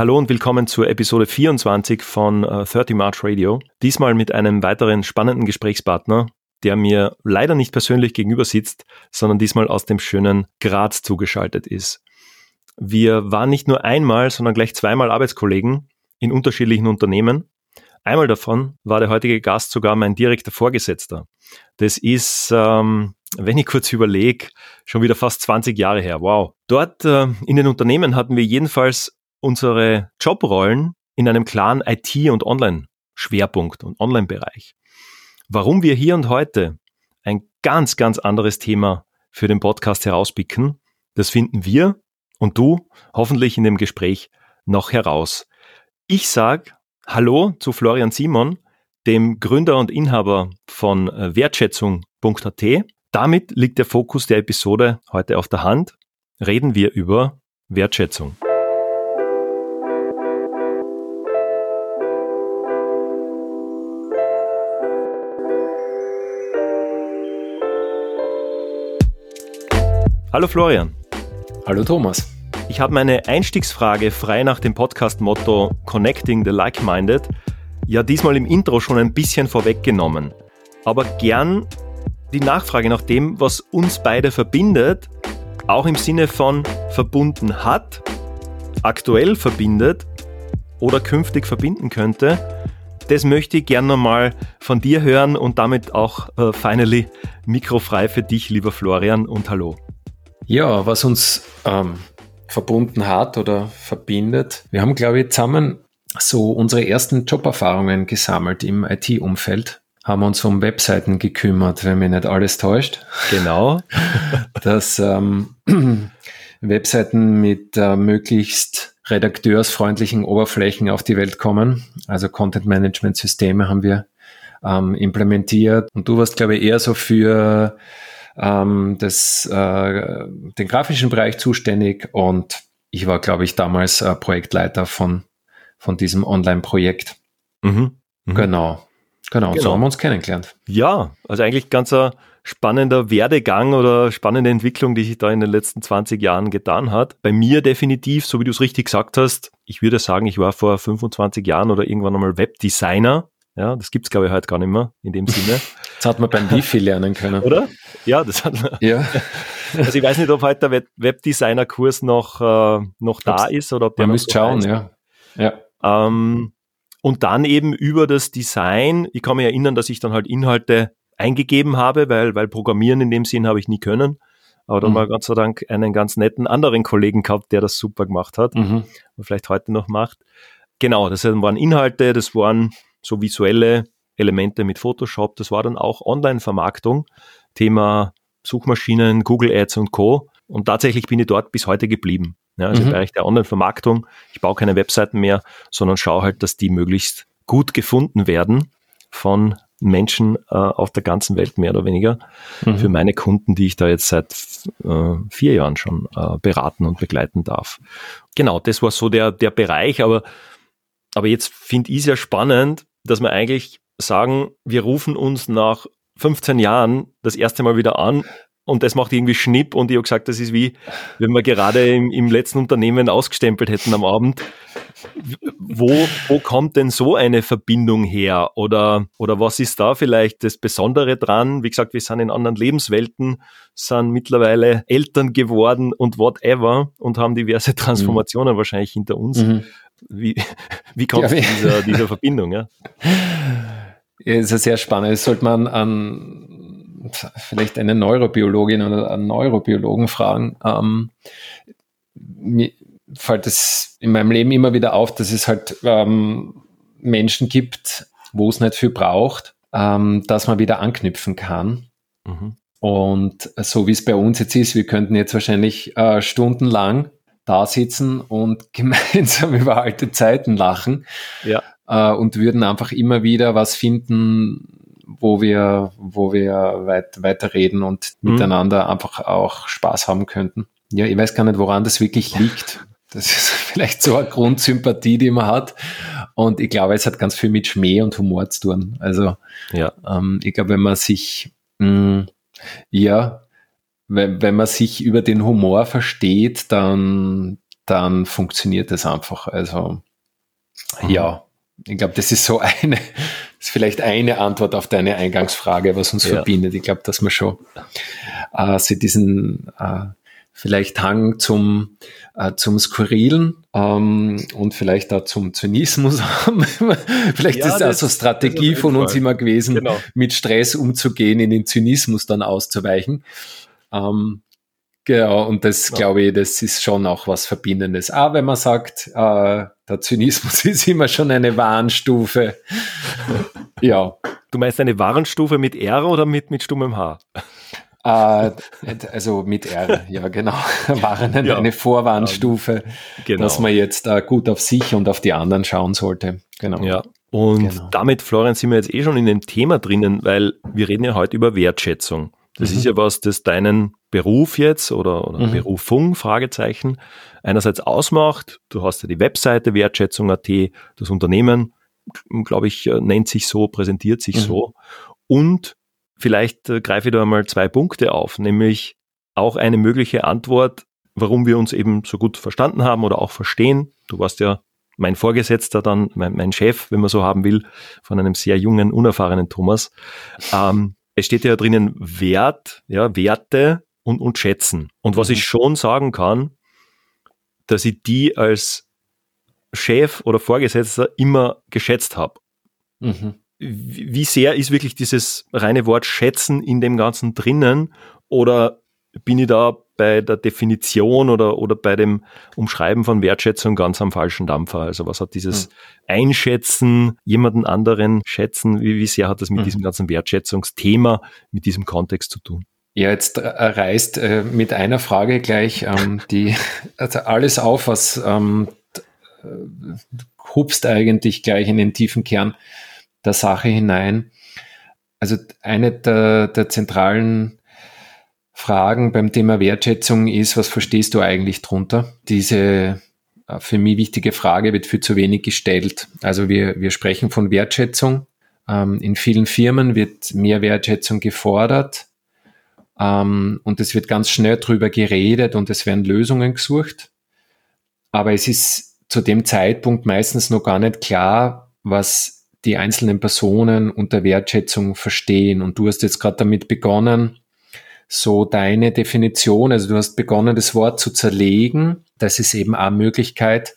Hallo und willkommen zur Episode 24 von uh, 30 March Radio. Diesmal mit einem weiteren spannenden Gesprächspartner, der mir leider nicht persönlich gegenüber sitzt, sondern diesmal aus dem schönen Graz zugeschaltet ist. Wir waren nicht nur einmal, sondern gleich zweimal Arbeitskollegen in unterschiedlichen Unternehmen. Einmal davon war der heutige Gast sogar mein direkter Vorgesetzter. Das ist, ähm, wenn ich kurz überlege, schon wieder fast 20 Jahre her. Wow. Dort äh, in den Unternehmen hatten wir jedenfalls unsere Jobrollen in einem klaren IT- und Online-Schwerpunkt und Online-Bereich. Warum wir hier und heute ein ganz, ganz anderes Thema für den Podcast herauspicken, das finden wir und du hoffentlich in dem Gespräch noch heraus. Ich sag Hallo zu Florian Simon, dem Gründer und Inhaber von äh, Wertschätzung.at. Damit liegt der Fokus der Episode heute auf der Hand. Reden wir über Wertschätzung. Hallo Florian. Hallo Thomas. Ich habe meine Einstiegsfrage frei nach dem Podcast-Motto Connecting the Like-Minded ja diesmal im Intro schon ein bisschen vorweggenommen. Aber gern die Nachfrage nach dem, was uns beide verbindet, auch im Sinne von verbunden hat, aktuell verbindet oder künftig verbinden könnte, das möchte ich gern nochmal von dir hören und damit auch äh, finally mikrofrei für dich, lieber Florian, und hallo. Ja, was uns ähm, verbunden hat oder verbindet. Wir haben, glaube ich, zusammen so unsere ersten Joberfahrungen gesammelt im IT-Umfeld, haben uns um Webseiten gekümmert, wenn mich nicht alles täuscht. Genau. Dass ähm, Webseiten mit äh, möglichst redakteursfreundlichen Oberflächen auf die Welt kommen. Also Content-Management-Systeme haben wir ähm, implementiert. Und du warst, glaube ich, eher so für ähm, das, äh, den grafischen Bereich zuständig und ich war, glaube ich, damals äh, Projektleiter von, von diesem Online-Projekt. Mhm. Mhm. Genau. Genau, genau. so haben wir uns kennengelernt. Ja, also eigentlich ganz ein spannender Werdegang oder spannende Entwicklung, die sich da in den letzten 20 Jahren getan hat. Bei mir definitiv, so wie du es richtig gesagt hast, ich würde sagen, ich war vor 25 Jahren oder irgendwann einmal Webdesigner. Ja, das gibt's glaube ich heute gar nicht mehr in dem Sinne. Das hat man beim Wifi lernen können. Oder? Ja, das hat man. Ja. Also ich weiß nicht, ob heute der Webdesigner-Kurs noch, äh, noch da ist oder ob der. Man müsste schauen, ja. ja. Ähm, und dann eben über das Design, ich kann mich erinnern, dass ich dann halt Inhalte eingegeben habe, weil, weil Programmieren in dem Sinn habe ich nie können. Aber dann mhm. mal Gott sei Dank einen ganz netten anderen Kollegen gehabt, der das super gemacht hat mhm. und vielleicht heute noch macht. Genau, das waren Inhalte, das waren so visuelle Elemente mit Photoshop. Das war dann auch Online-Vermarktung, Thema Suchmaschinen, Google Ads und Co. Und tatsächlich bin ich dort bis heute geblieben. Ja, also mhm. im Bereich der Online-Vermarktung. Ich baue keine Webseiten mehr, sondern schaue halt, dass die möglichst gut gefunden werden von Menschen äh, auf der ganzen Welt mehr oder weniger mhm. für meine Kunden, die ich da jetzt seit äh, vier Jahren schon äh, beraten und begleiten darf. Genau, das war so der, der Bereich, aber, aber jetzt finde ich es ja spannend, dass wir eigentlich sagen, wir rufen uns nach 15 Jahren das erste Mal wieder an und das macht irgendwie Schnipp und ich habe gesagt, das ist wie, wenn wir gerade im, im letzten Unternehmen ausgestempelt hätten am Abend. Wo, wo kommt denn so eine Verbindung her? Oder, oder was ist da vielleicht das Besondere dran? Wie gesagt, wir sind in anderen Lebenswelten, sind mittlerweile Eltern geworden und whatever und haben diverse Transformationen mhm. wahrscheinlich hinter uns. Mhm. Wie, wie kommt es ja, dieser, dieser Verbindung? Ja? ja, ist ja sehr spannend. Das sollte man an vielleicht eine Neurobiologin oder einen Neurobiologen fragen. Ähm, mir fällt es in meinem Leben immer wieder auf, dass es halt ähm, Menschen gibt, wo es nicht viel braucht, ähm, dass man wieder anknüpfen kann. Mhm. Und so wie es bei uns jetzt ist, wir könnten jetzt wahrscheinlich äh, stundenlang da sitzen und gemeinsam über alte Zeiten lachen ja. äh, und würden einfach immer wieder was finden, wo wir, wo wir weit, weiterreden und mhm. miteinander einfach auch Spaß haben könnten. Ja, ich weiß gar nicht, woran das wirklich liegt. Das ist vielleicht so eine Grundsympathie, die man hat. Und ich glaube, es hat ganz viel mit Schmäh und Humor zu tun. Also, ja. ähm, ich glaube, wenn man sich, mh, mm, ja, wenn, wenn man sich über den Humor versteht, dann, dann funktioniert es einfach. Also mhm. ja, ich glaube, das ist so eine, ist vielleicht eine Antwort auf deine Eingangsfrage, was uns ja. verbindet. Ich glaube, dass man schon äh, sie diesen äh, vielleicht Hang zum, äh, zum Skurrilen ähm, und vielleicht auch zum Zynismus haben. vielleicht ja, ist das also Strategie von uns immer gewesen, genau. mit Stress umzugehen, in den Zynismus dann auszuweichen. Ähm, genau, und das ja. glaube ich, das ist schon auch was Verbindendes. Aber wenn man sagt, äh, der Zynismus ist immer schon eine Warnstufe. ja. Du meinst eine Warnstufe mit R oder mit, mit stummem H? Äh, also mit R, ja genau, Warnen, ja. eine Vorwarnstufe, genau. dass man jetzt äh, gut auf sich und auf die anderen schauen sollte. Genau. Ja. Und genau. damit, Florian, sind wir jetzt eh schon in dem Thema drinnen, weil wir reden ja heute über Wertschätzung. Das mhm. ist ja was, das deinen Beruf jetzt oder, oder mhm. Berufung, Fragezeichen, einerseits ausmacht. Du hast ja die Webseite Wertschätzung.at, das Unternehmen, glaube ich, äh, nennt sich so, präsentiert sich mhm. so. Und Vielleicht äh, greife ich da mal zwei Punkte auf, nämlich auch eine mögliche Antwort, warum wir uns eben so gut verstanden haben oder auch verstehen. Du warst ja mein Vorgesetzter dann, mein, mein Chef, wenn man so haben will, von einem sehr jungen, unerfahrenen Thomas. Ähm, es steht ja drinnen Wert, ja, Werte und, und Schätzen. Und was ich mhm. schon sagen kann, dass ich die als Chef oder Vorgesetzter immer geschätzt habe. Mhm wie sehr ist wirklich dieses reine Wort schätzen in dem Ganzen drinnen oder bin ich da bei der Definition oder, oder bei dem Umschreiben von Wertschätzung ganz am falschen Dampfer? Also was hat dieses mhm. Einschätzen, jemanden anderen schätzen, wie, wie sehr hat das mit mhm. diesem ganzen Wertschätzungsthema, mit diesem Kontext zu tun? Ja, jetzt reißt äh, mit einer Frage gleich ähm, die also alles auf, was ähm, hupst eigentlich gleich in den tiefen Kern der Sache hinein. Also eine der, der zentralen Fragen beim Thema Wertschätzung ist, was verstehst du eigentlich drunter? Diese äh, für mich wichtige Frage wird viel zu wenig gestellt. Also wir, wir sprechen von Wertschätzung. Ähm, in vielen Firmen wird mehr Wertschätzung gefordert ähm, und es wird ganz schnell drüber geredet und es werden Lösungen gesucht. Aber es ist zu dem Zeitpunkt meistens noch gar nicht klar, was die einzelnen Personen unter Wertschätzung verstehen. Und du hast jetzt gerade damit begonnen, so deine Definition, also du hast begonnen, das Wort zu zerlegen. Das ist eben eine Möglichkeit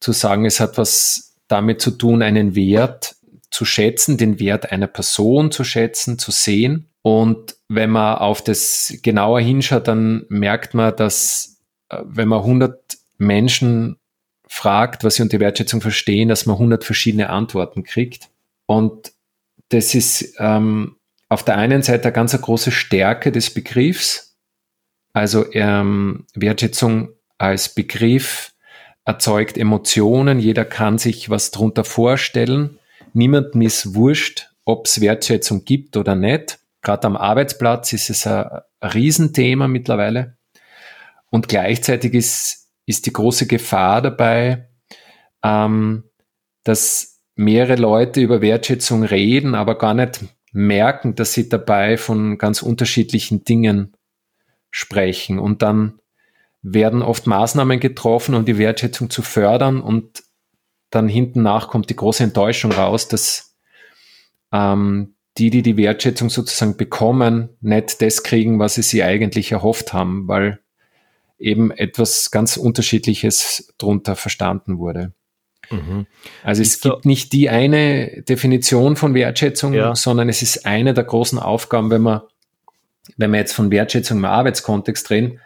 zu sagen, es hat was damit zu tun, einen Wert zu schätzen, den Wert einer Person zu schätzen, zu sehen. Und wenn man auf das genauer hinschaut, dann merkt man, dass äh, wenn man 100 Menschen fragt, was sie unter Wertschätzung verstehen, dass man 100 verschiedene Antworten kriegt. Und das ist ähm, auf der einen Seite eine ganz große Stärke des Begriffs. Also ähm, Wertschätzung als Begriff erzeugt Emotionen. Jeder kann sich was darunter vorstellen. Niemandem ist wurscht, ob es Wertschätzung gibt oder nicht. Gerade am Arbeitsplatz ist es ein, Riesenthema mittlerweile. Und gleichzeitig ist ist die große Gefahr dabei, ähm, dass mehrere Leute über Wertschätzung reden, aber gar nicht merken, dass sie dabei von ganz unterschiedlichen Dingen sprechen. Und dann werden oft Maßnahmen getroffen, um die Wertschätzung zu fördern. Und dann hinten nach kommt die große Enttäuschung raus, dass ähm, die, die die Wertschätzung sozusagen bekommen, nicht das kriegen, was sie sich eigentlich erhofft haben, weil eben etwas ganz Unterschiedliches drunter verstanden wurde. Mhm. Also es ist gibt nicht die eine Definition von Wertschätzung, ja. sondern es ist eine der großen Aufgaben, wenn man, wenn wir jetzt von Wertschätzung im Arbeitskontext reden,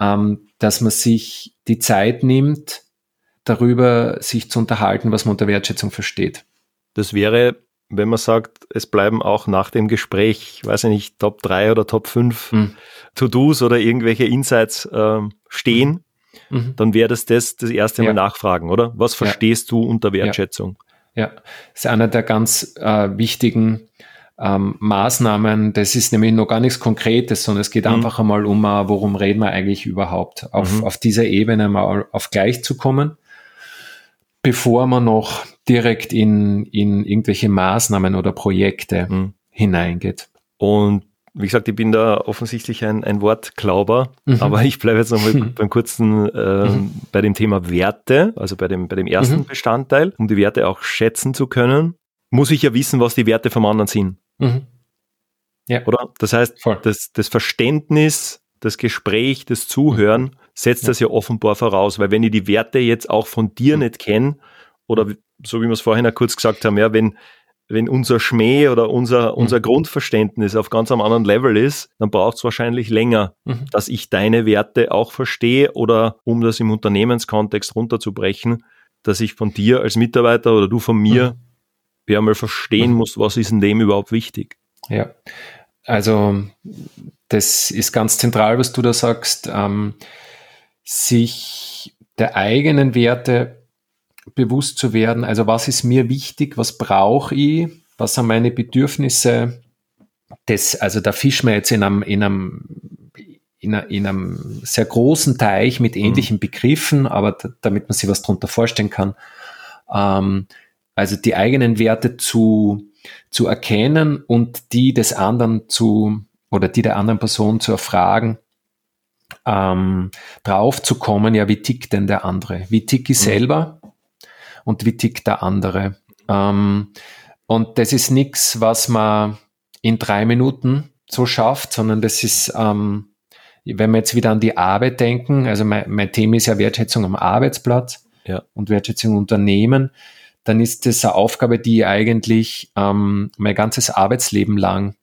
ähm, dass man sich die Zeit nimmt, darüber sich zu unterhalten, was man unter Wertschätzung versteht. Das wäre wenn man sagt, es bleiben auch nach dem Gespräch, weiß ich nicht, Top 3 oder Top 5 mhm. To-Dos oder irgendwelche Insights äh, stehen, mhm. dann wäre das, das das erste Mal nachfragen, oder? Was verstehst ja. du unter Wertschätzung? Ja. ja, das ist einer der ganz äh, wichtigen ähm, Maßnahmen. Das ist nämlich noch gar nichts Konkretes, sondern es geht mhm. einfach einmal um, uh, worum reden wir eigentlich überhaupt, auf, mhm. auf dieser Ebene mal auf gleich zu kommen, bevor man noch direkt in, in irgendwelche Maßnahmen oder Projekte mhm. hineingeht. Und wie gesagt, ich bin da offensichtlich ein, ein Wortglauber, mhm. aber ich bleibe jetzt nochmal mhm. beim kurzen, äh, mhm. bei dem Thema Werte, also bei dem, bei dem ersten mhm. Bestandteil, um die Werte auch schätzen zu können, muss ich ja wissen, was die Werte vom anderen sind. Mhm. Ja. Oder? Das heißt, das, das Verständnis, das Gespräch, das Zuhören setzt ja. das ja offenbar voraus, weil wenn ich die Werte jetzt auch von dir nicht kenne, oder so wie wir es vorhin auch kurz gesagt haben, ja, wenn, wenn unser Schmäh oder unser, mhm. unser Grundverständnis auf ganz einem anderen Level ist, dann braucht es wahrscheinlich länger, mhm. dass ich deine Werte auch verstehe oder um das im Unternehmenskontext runterzubrechen, dass ich von dir als Mitarbeiter oder du von mir mhm. ja mal verstehen mhm. muss, was ist in dem überhaupt wichtig. Ja, also das ist ganz zentral, was du da sagst, ähm, sich der eigenen Werte bewusst zu werden. Also was ist mir wichtig, was brauche ich, was sind meine Bedürfnisse. Das, also da fischen wir jetzt in einem, in einem, in, einem sehr großen Teich mit mhm. ähnlichen mhm. Begriffen, aber damit man sich was darunter vorstellen kann. Ähm, also die eigenen Werte zu, zu erkennen und die des anderen zu, oder die der anderen Person zu erfragen, ähm, drauf zu kommen, ja, wie tickt denn der andere? Wie tick ich mhm. selber? Und wie tickt der andere. Ähm, und das ist nichts, was man in drei Minuten so schafft, sondern das ist, ähm, wenn wir jetzt wieder an die Arbeit denken, also mein, mein Thema ist ja Wertschätzung am Arbeitsplatz ja. und Wertschätzung im Unternehmen, dann ist das eine Aufgabe, die ich eigentlich ähm, mein ganzes Arbeitsleben lang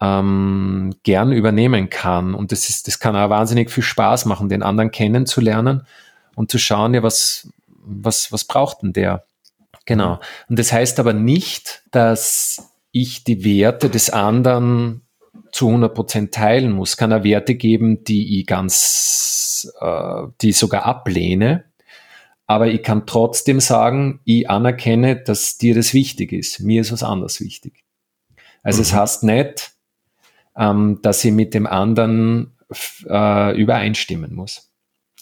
ähm, gern übernehmen kann. Und das ist, das kann auch wahnsinnig viel Spaß machen, den anderen kennenzulernen und zu schauen, ja, was, was, was braucht denn der? Genau. Und das heißt aber nicht, dass ich die Werte des anderen zu 100 Prozent teilen muss. Kann er Werte geben, die ich ganz, äh, die ich sogar ablehne. Aber ich kann trotzdem sagen, ich anerkenne, dass dir das wichtig ist. Mir ist was anderes wichtig. Also mhm. es heißt nicht, ähm, dass ich mit dem anderen äh, übereinstimmen muss.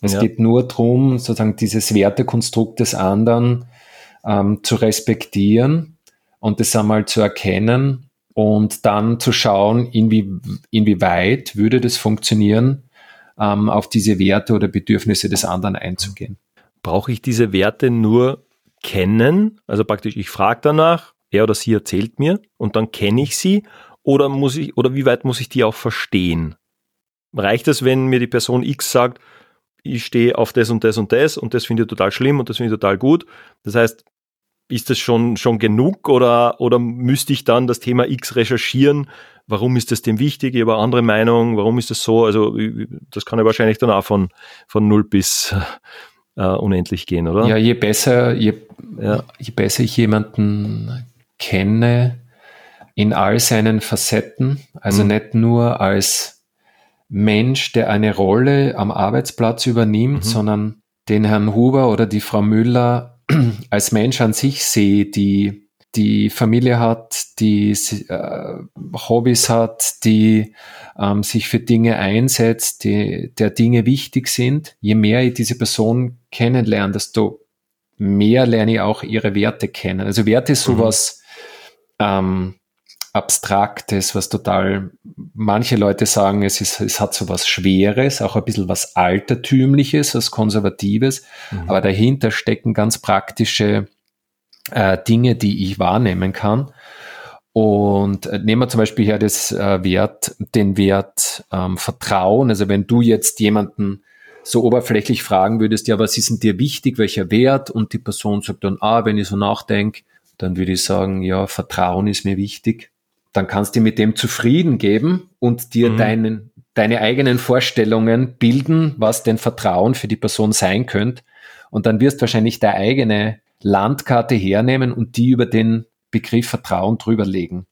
Es ja. geht nur darum, sozusagen dieses Wertekonstrukt des anderen ähm, zu respektieren und das einmal zu erkennen und dann zu schauen, inwie, inwieweit würde das funktionieren, ähm, auf diese Werte oder Bedürfnisse des anderen einzugehen. Brauche ich diese Werte nur kennen? Also praktisch, ich frage danach, er oder sie erzählt mir und dann kenne ich sie oder muss ich, oder wie weit muss ich die auch verstehen? Reicht es, wenn mir die Person X sagt, ich stehe auf das und das und das und das finde ich total schlimm und das finde ich total gut. Das heißt, ist das schon, schon genug oder, oder müsste ich dann das Thema X recherchieren? Warum ist das dem wichtig? Ich habe andere Meinung. Warum ist das so? Also, das kann ja wahrscheinlich dann auch von, von null bis äh, unendlich gehen, oder? Ja, je besser, je, ja. je besser ich jemanden kenne in all seinen Facetten, also mhm. nicht nur als Mensch, der eine Rolle am Arbeitsplatz übernimmt, mhm. sondern den Herrn Huber oder die Frau Müller als Mensch an sich sehe, die die Familie hat, die äh, Hobbys hat, die ähm, sich für Dinge einsetzt, die, der Dinge wichtig sind. Je mehr ich diese Person kennenlerne, desto mehr lerne ich auch ihre Werte kennen. Also Werte ist mhm. sowas, mhm. ähm, Abstraktes, was total, manche Leute sagen, es, ist, es hat so was Schweres, auch ein bisschen was Altertümliches, was Konservatives, mhm. aber dahinter stecken ganz praktische äh, Dinge, die ich wahrnehmen kann. Und äh, nehmen wir zum Beispiel hier das äh, Wert, den Wert ähm, Vertrauen. Also wenn du jetzt jemanden so oberflächlich fragen würdest, ja, was ist denn dir wichtig, welcher Wert? Und die Person sagt dann, ah, wenn ich so nachdenke, dann würde ich sagen, ja, Vertrauen ist mir wichtig dann kannst du mit dem zufrieden geben und dir mhm. deinen, deine eigenen Vorstellungen bilden, was denn Vertrauen für die Person sein könnte. Und dann wirst du wahrscheinlich deine eigene Landkarte hernehmen und die über den Begriff Vertrauen drüberlegen.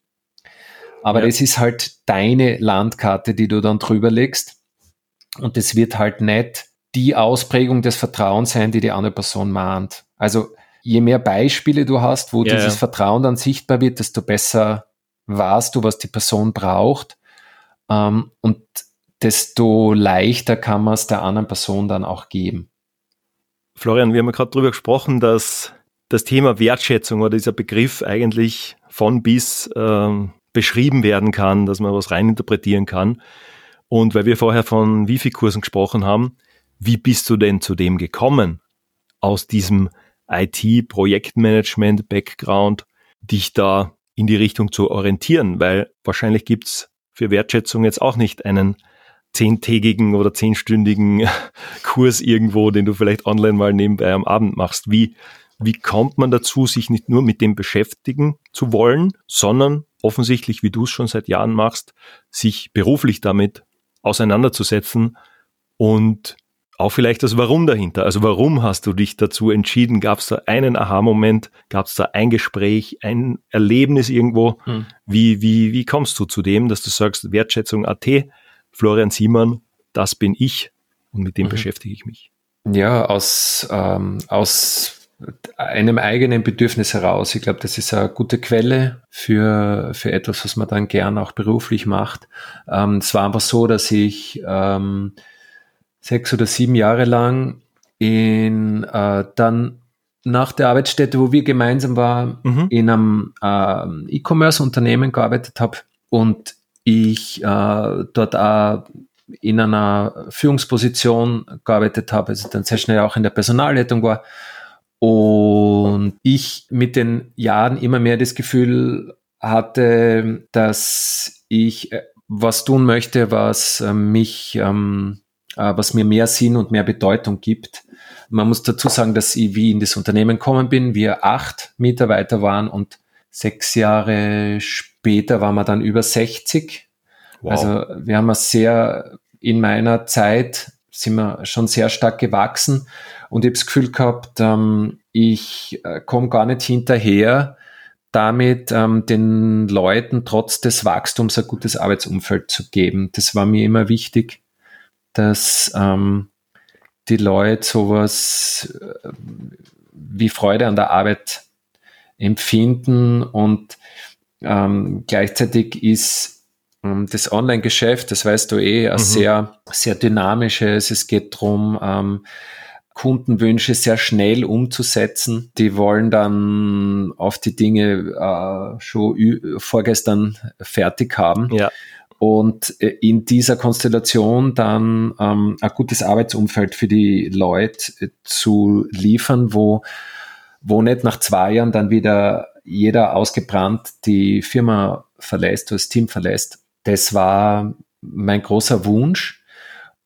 Aber ja. das ist halt deine Landkarte, die du dann drüber legst. Und es wird halt nicht die Ausprägung des Vertrauens sein, die die andere Person mahnt. Also je mehr Beispiele du hast, wo ja, dieses ja. Vertrauen dann sichtbar wird, desto besser weißt du, was die Person braucht ähm, und desto leichter kann man es der anderen Person dann auch geben. Florian, wir haben ja gerade darüber gesprochen, dass das Thema Wertschätzung oder dieser Begriff eigentlich von bis ähm, beschrieben werden kann, dass man was reininterpretieren kann. Und weil wir vorher von Wifi-Kursen gesprochen haben, wie bist du denn zu dem gekommen, aus diesem IT-Projektmanagement-Background, dich da in die Richtung zu orientieren? Weil wahrscheinlich gibt's für Wertschätzung jetzt auch nicht einen zehntägigen oder zehnstündigen Kurs irgendwo, den du vielleicht online mal nebenbei am Abend machst. Wie, wie kommt man dazu, sich nicht nur mit dem beschäftigen zu wollen, sondern offensichtlich, wie du es schon seit Jahren machst, sich beruflich damit auseinanderzusetzen und auch vielleicht das Warum dahinter. Also warum hast du dich dazu entschieden? Gab es da einen Aha-Moment? Gab es da ein Gespräch, ein Erlebnis irgendwo? Hm. Wie, wie, wie kommst du zu dem, dass du sagst, Wertschätzung AT, Florian Siemann, das bin ich und mit dem mhm. beschäftige ich mich? Ja, aus, ähm, aus einem eigenen Bedürfnis heraus. Ich glaube, das ist eine gute Quelle für, für etwas, was man dann gern auch beruflich macht. Ähm, es war einfach so, dass ich ähm, sechs oder sieben Jahre lang in äh, dann nach der Arbeitsstätte, wo wir gemeinsam waren, mhm. in einem äh, E-Commerce-Unternehmen gearbeitet habe und ich äh, dort auch in einer Führungsposition gearbeitet habe, also dann sehr schnell auch in der Personalleitung war. Und ich mit den Jahren immer mehr das Gefühl hatte, dass ich äh, was tun möchte, was äh, mich ähm, äh, was mir mehr Sinn und mehr Bedeutung gibt. Man muss dazu sagen, dass ich wie in das Unternehmen gekommen bin, wir acht Mitarbeiter waren und sechs Jahre später waren wir dann über 60. Wow. Also wir haben sehr, in meiner Zeit sind wir schon sehr stark gewachsen und ich habe das Gefühl gehabt, ähm, ich äh, komme gar nicht hinterher, damit ähm, den Leuten trotz des Wachstums ein gutes Arbeitsumfeld zu geben. Das war mir immer wichtig dass ähm, die Leute sowas äh, wie Freude an der Arbeit empfinden und ähm, gleichzeitig ist ähm, das Online-Geschäft, das weißt du eh, ein mhm. sehr, sehr dynamisches. Es geht darum, ähm, Kundenwünsche sehr schnell umzusetzen. Die wollen dann auf die Dinge äh, schon vorgestern fertig haben. Ja und äh, in dieser Konstellation dann ähm, ein gutes Arbeitsumfeld für die Leute äh, zu liefern, wo, wo nicht nach zwei Jahren dann wieder jeder ausgebrannt die Firma verlässt, das Team verlässt. Das war mein großer Wunsch.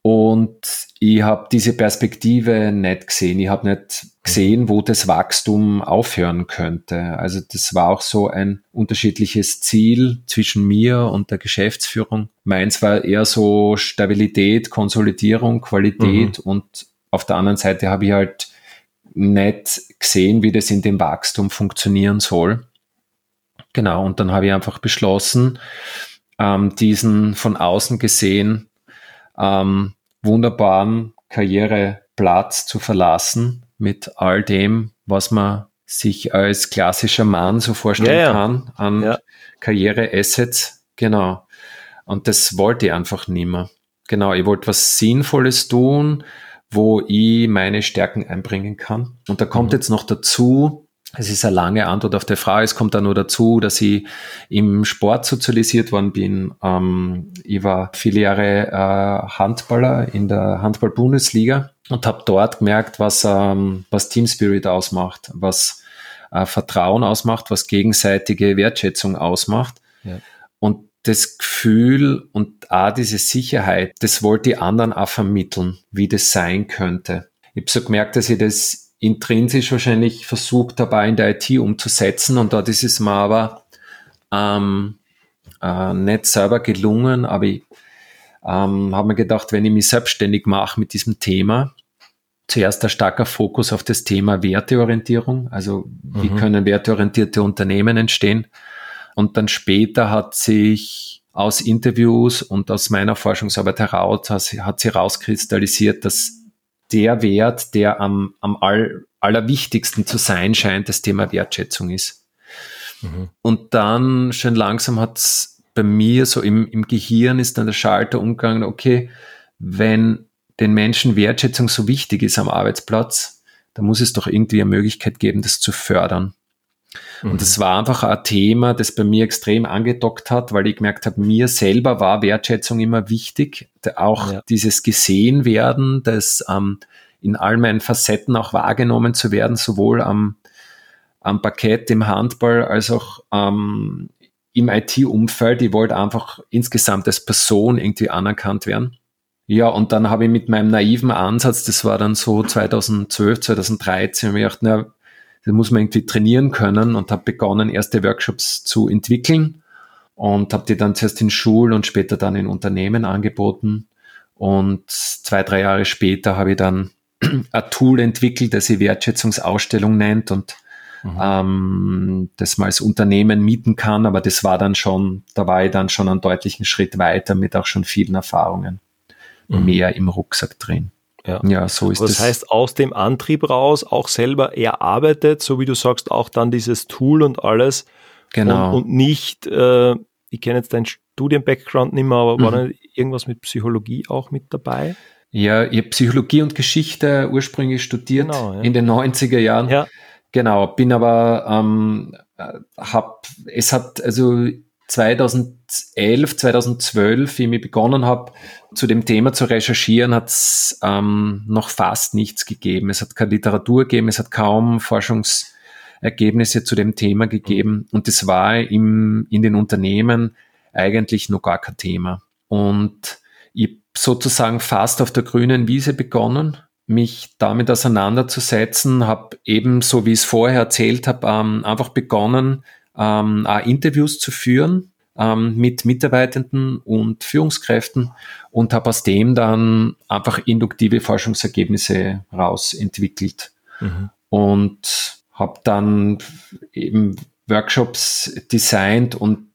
Und ich habe diese Perspektive nicht gesehen. Ich habe nicht gesehen, wo das Wachstum aufhören könnte. Also das war auch so ein unterschiedliches Ziel zwischen mir und der Geschäftsführung. Meins war eher so Stabilität, Konsolidierung, Qualität mhm. und auf der anderen Seite habe ich halt nicht gesehen, wie das in dem Wachstum funktionieren soll. Genau, und dann habe ich einfach beschlossen, ähm, diesen von außen gesehen ähm, wunderbaren Karriereplatz zu verlassen mit all dem, was man sich als klassischer Mann so vorstellen ja, ja. kann an ja. Karriereassets. Genau. Und das wollte ich einfach nicht mehr. Genau, ich wollte was Sinnvolles tun, wo ich meine Stärken einbringen kann. Und da kommt mhm. jetzt noch dazu, es ist eine lange Antwort auf die Frage. Es kommt da nur dazu, dass ich im Sport sozialisiert worden bin. Ähm, ich war viele Jahre äh, Handballer in der Handball-Bundesliga und habe dort gemerkt, was, ähm, was Team Spirit ausmacht, was äh, Vertrauen ausmacht, was gegenseitige Wertschätzung ausmacht. Ja. Und das Gefühl und auch diese Sicherheit, das wollte ich anderen auch vermitteln, wie das sein könnte. Ich habe so gemerkt, dass ich das intrinsisch wahrscheinlich versucht dabei in der IT umzusetzen und dort ist es mir aber ähm, äh, nicht selber gelungen, aber ich ähm, habe mir gedacht, wenn ich mich selbstständig mache mit diesem Thema, zuerst ein starker Fokus auf das Thema Werteorientierung, also wie mhm. können werteorientierte Unternehmen entstehen und dann später hat sich aus Interviews und aus meiner Forschungsarbeit heraus hat sie herauskristallisiert, dass der Wert, der am, am all, allerwichtigsten zu sein scheint, das Thema Wertschätzung ist. Mhm. Und dann schön langsam hat es bei mir so im, im Gehirn ist dann der Schalter umgegangen, okay, wenn den Menschen Wertschätzung so wichtig ist am Arbeitsplatz, dann muss es doch irgendwie eine Möglichkeit geben, das zu fördern. Mhm. Und das war einfach ein Thema, das bei mir extrem angedockt hat, weil ich gemerkt habe, mir selber war Wertschätzung immer wichtig. Auch ja. dieses gesehen werden, das ähm, in all meinen Facetten auch wahrgenommen zu werden, sowohl am, am Parkett, im Handball, als auch ähm, im IT-Umfeld. Ich wollte einfach insgesamt als Person irgendwie anerkannt werden. Ja, und dann habe ich mit meinem naiven Ansatz, das war dann so 2012, 2013, mir gedacht, na, das muss man irgendwie trainieren können und habe begonnen, erste Workshops zu entwickeln und habe die dann zuerst in Schulen und später dann in Unternehmen angeboten. Und zwei, drei Jahre später habe ich dann ein Tool entwickelt, das sich Wertschätzungsausstellung nennt und mhm. ähm, das man als Unternehmen mieten kann. Aber das war dann schon, da war ich dann schon einen deutlichen Schritt weiter mit auch schon vielen Erfahrungen mhm. mehr im Rucksack drin. Ja, ja so ist das. Das heißt, aus dem Antrieb raus auch selber erarbeitet, so wie du sagst, auch dann dieses Tool und alles. Genau. Und, und nicht, äh, ich kenne jetzt deinen Studien-Background nicht mehr, aber mhm. war da irgendwas mit Psychologie auch mit dabei? Ja, ich habe Psychologie und Geschichte ursprünglich studiert genau, ja. in den 90er Jahren. Ja. Genau, bin aber, ähm, hab, es hat, also 2011, 2012, wie ich begonnen habe, zu dem Thema zu recherchieren, hat es ähm, noch fast nichts gegeben. Es hat keine Literatur gegeben, es hat kaum Forschungsergebnisse zu dem Thema gegeben und es war im, in den Unternehmen eigentlich noch gar kein Thema. Und ich sozusagen fast auf der grünen Wiese begonnen, mich damit auseinanderzusetzen, habe eben, so wie ich es vorher erzählt habe, ähm, einfach begonnen, ähm, auch Interviews zu führen ähm, mit Mitarbeitenden und Führungskräften und habe aus dem dann einfach induktive Forschungsergebnisse rausentwickelt mhm. und habe dann eben Workshops designt und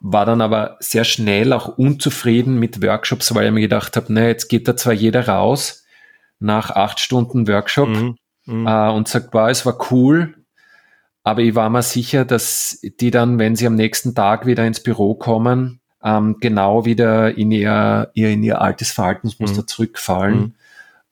war dann aber sehr schnell auch unzufrieden mit Workshops, weil ich mir gedacht habe, na, jetzt geht da zwar jeder raus nach acht Stunden Workshop mhm. Mhm. Äh, und sagt, wow, es war cool, aber ich war mir sicher, dass die dann, wenn sie am nächsten Tag wieder ins Büro kommen, ähm, genau wieder in ihr, ihr, in ihr altes Verhaltensmuster mhm. zurückfallen. Mhm.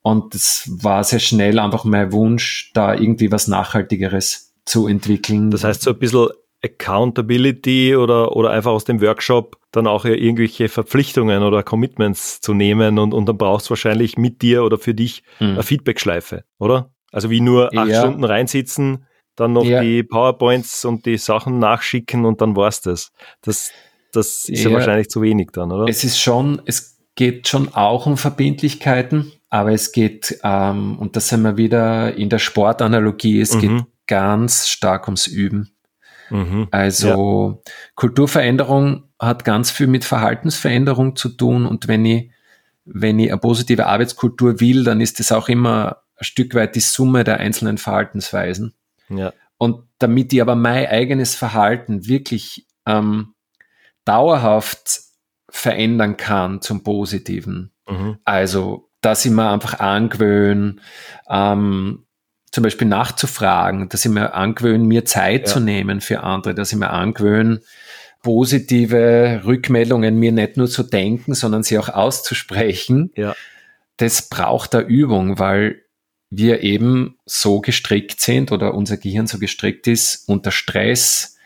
Und es war sehr schnell einfach mein Wunsch, da irgendwie was Nachhaltigeres zu entwickeln. Das heißt, so ein bisschen Accountability oder, oder einfach aus dem Workshop dann auch irgendwelche Verpflichtungen oder Commitments zu nehmen und, und dann brauchst du wahrscheinlich mit dir oder für dich mhm. eine Feedback-Schleife, oder? Also wie nur acht ja. Stunden reinsitzen, dann noch ja. die PowerPoints und die Sachen nachschicken und dann war's das. Das, das ist ja. ja wahrscheinlich zu wenig dann, oder? Es ist schon, es geht schon auch um Verbindlichkeiten, aber es geht, ähm, und das sind wir wieder in der Sportanalogie, es mhm. geht ganz stark ums Üben. Mhm. Also ja. Kulturveränderung hat ganz viel mit Verhaltensveränderung zu tun und wenn ich, wenn ich eine positive Arbeitskultur will, dann ist es auch immer ein Stück weit die Summe der einzelnen Verhaltensweisen. Ja. Und damit ich aber mein eigenes Verhalten wirklich ähm, dauerhaft verändern kann zum Positiven, mhm. also dass ich mir einfach angewöhne, ähm, zum Beispiel nachzufragen, dass ich mir angewöhne, mir Zeit ja. zu nehmen für andere, dass ich mir angewöhne, positive Rückmeldungen mir nicht nur zu denken, sondern sie auch auszusprechen. Ja. Das braucht da Übung, weil wir eben so gestrickt sind oder unser Gehirn so gestrickt ist, unter Stress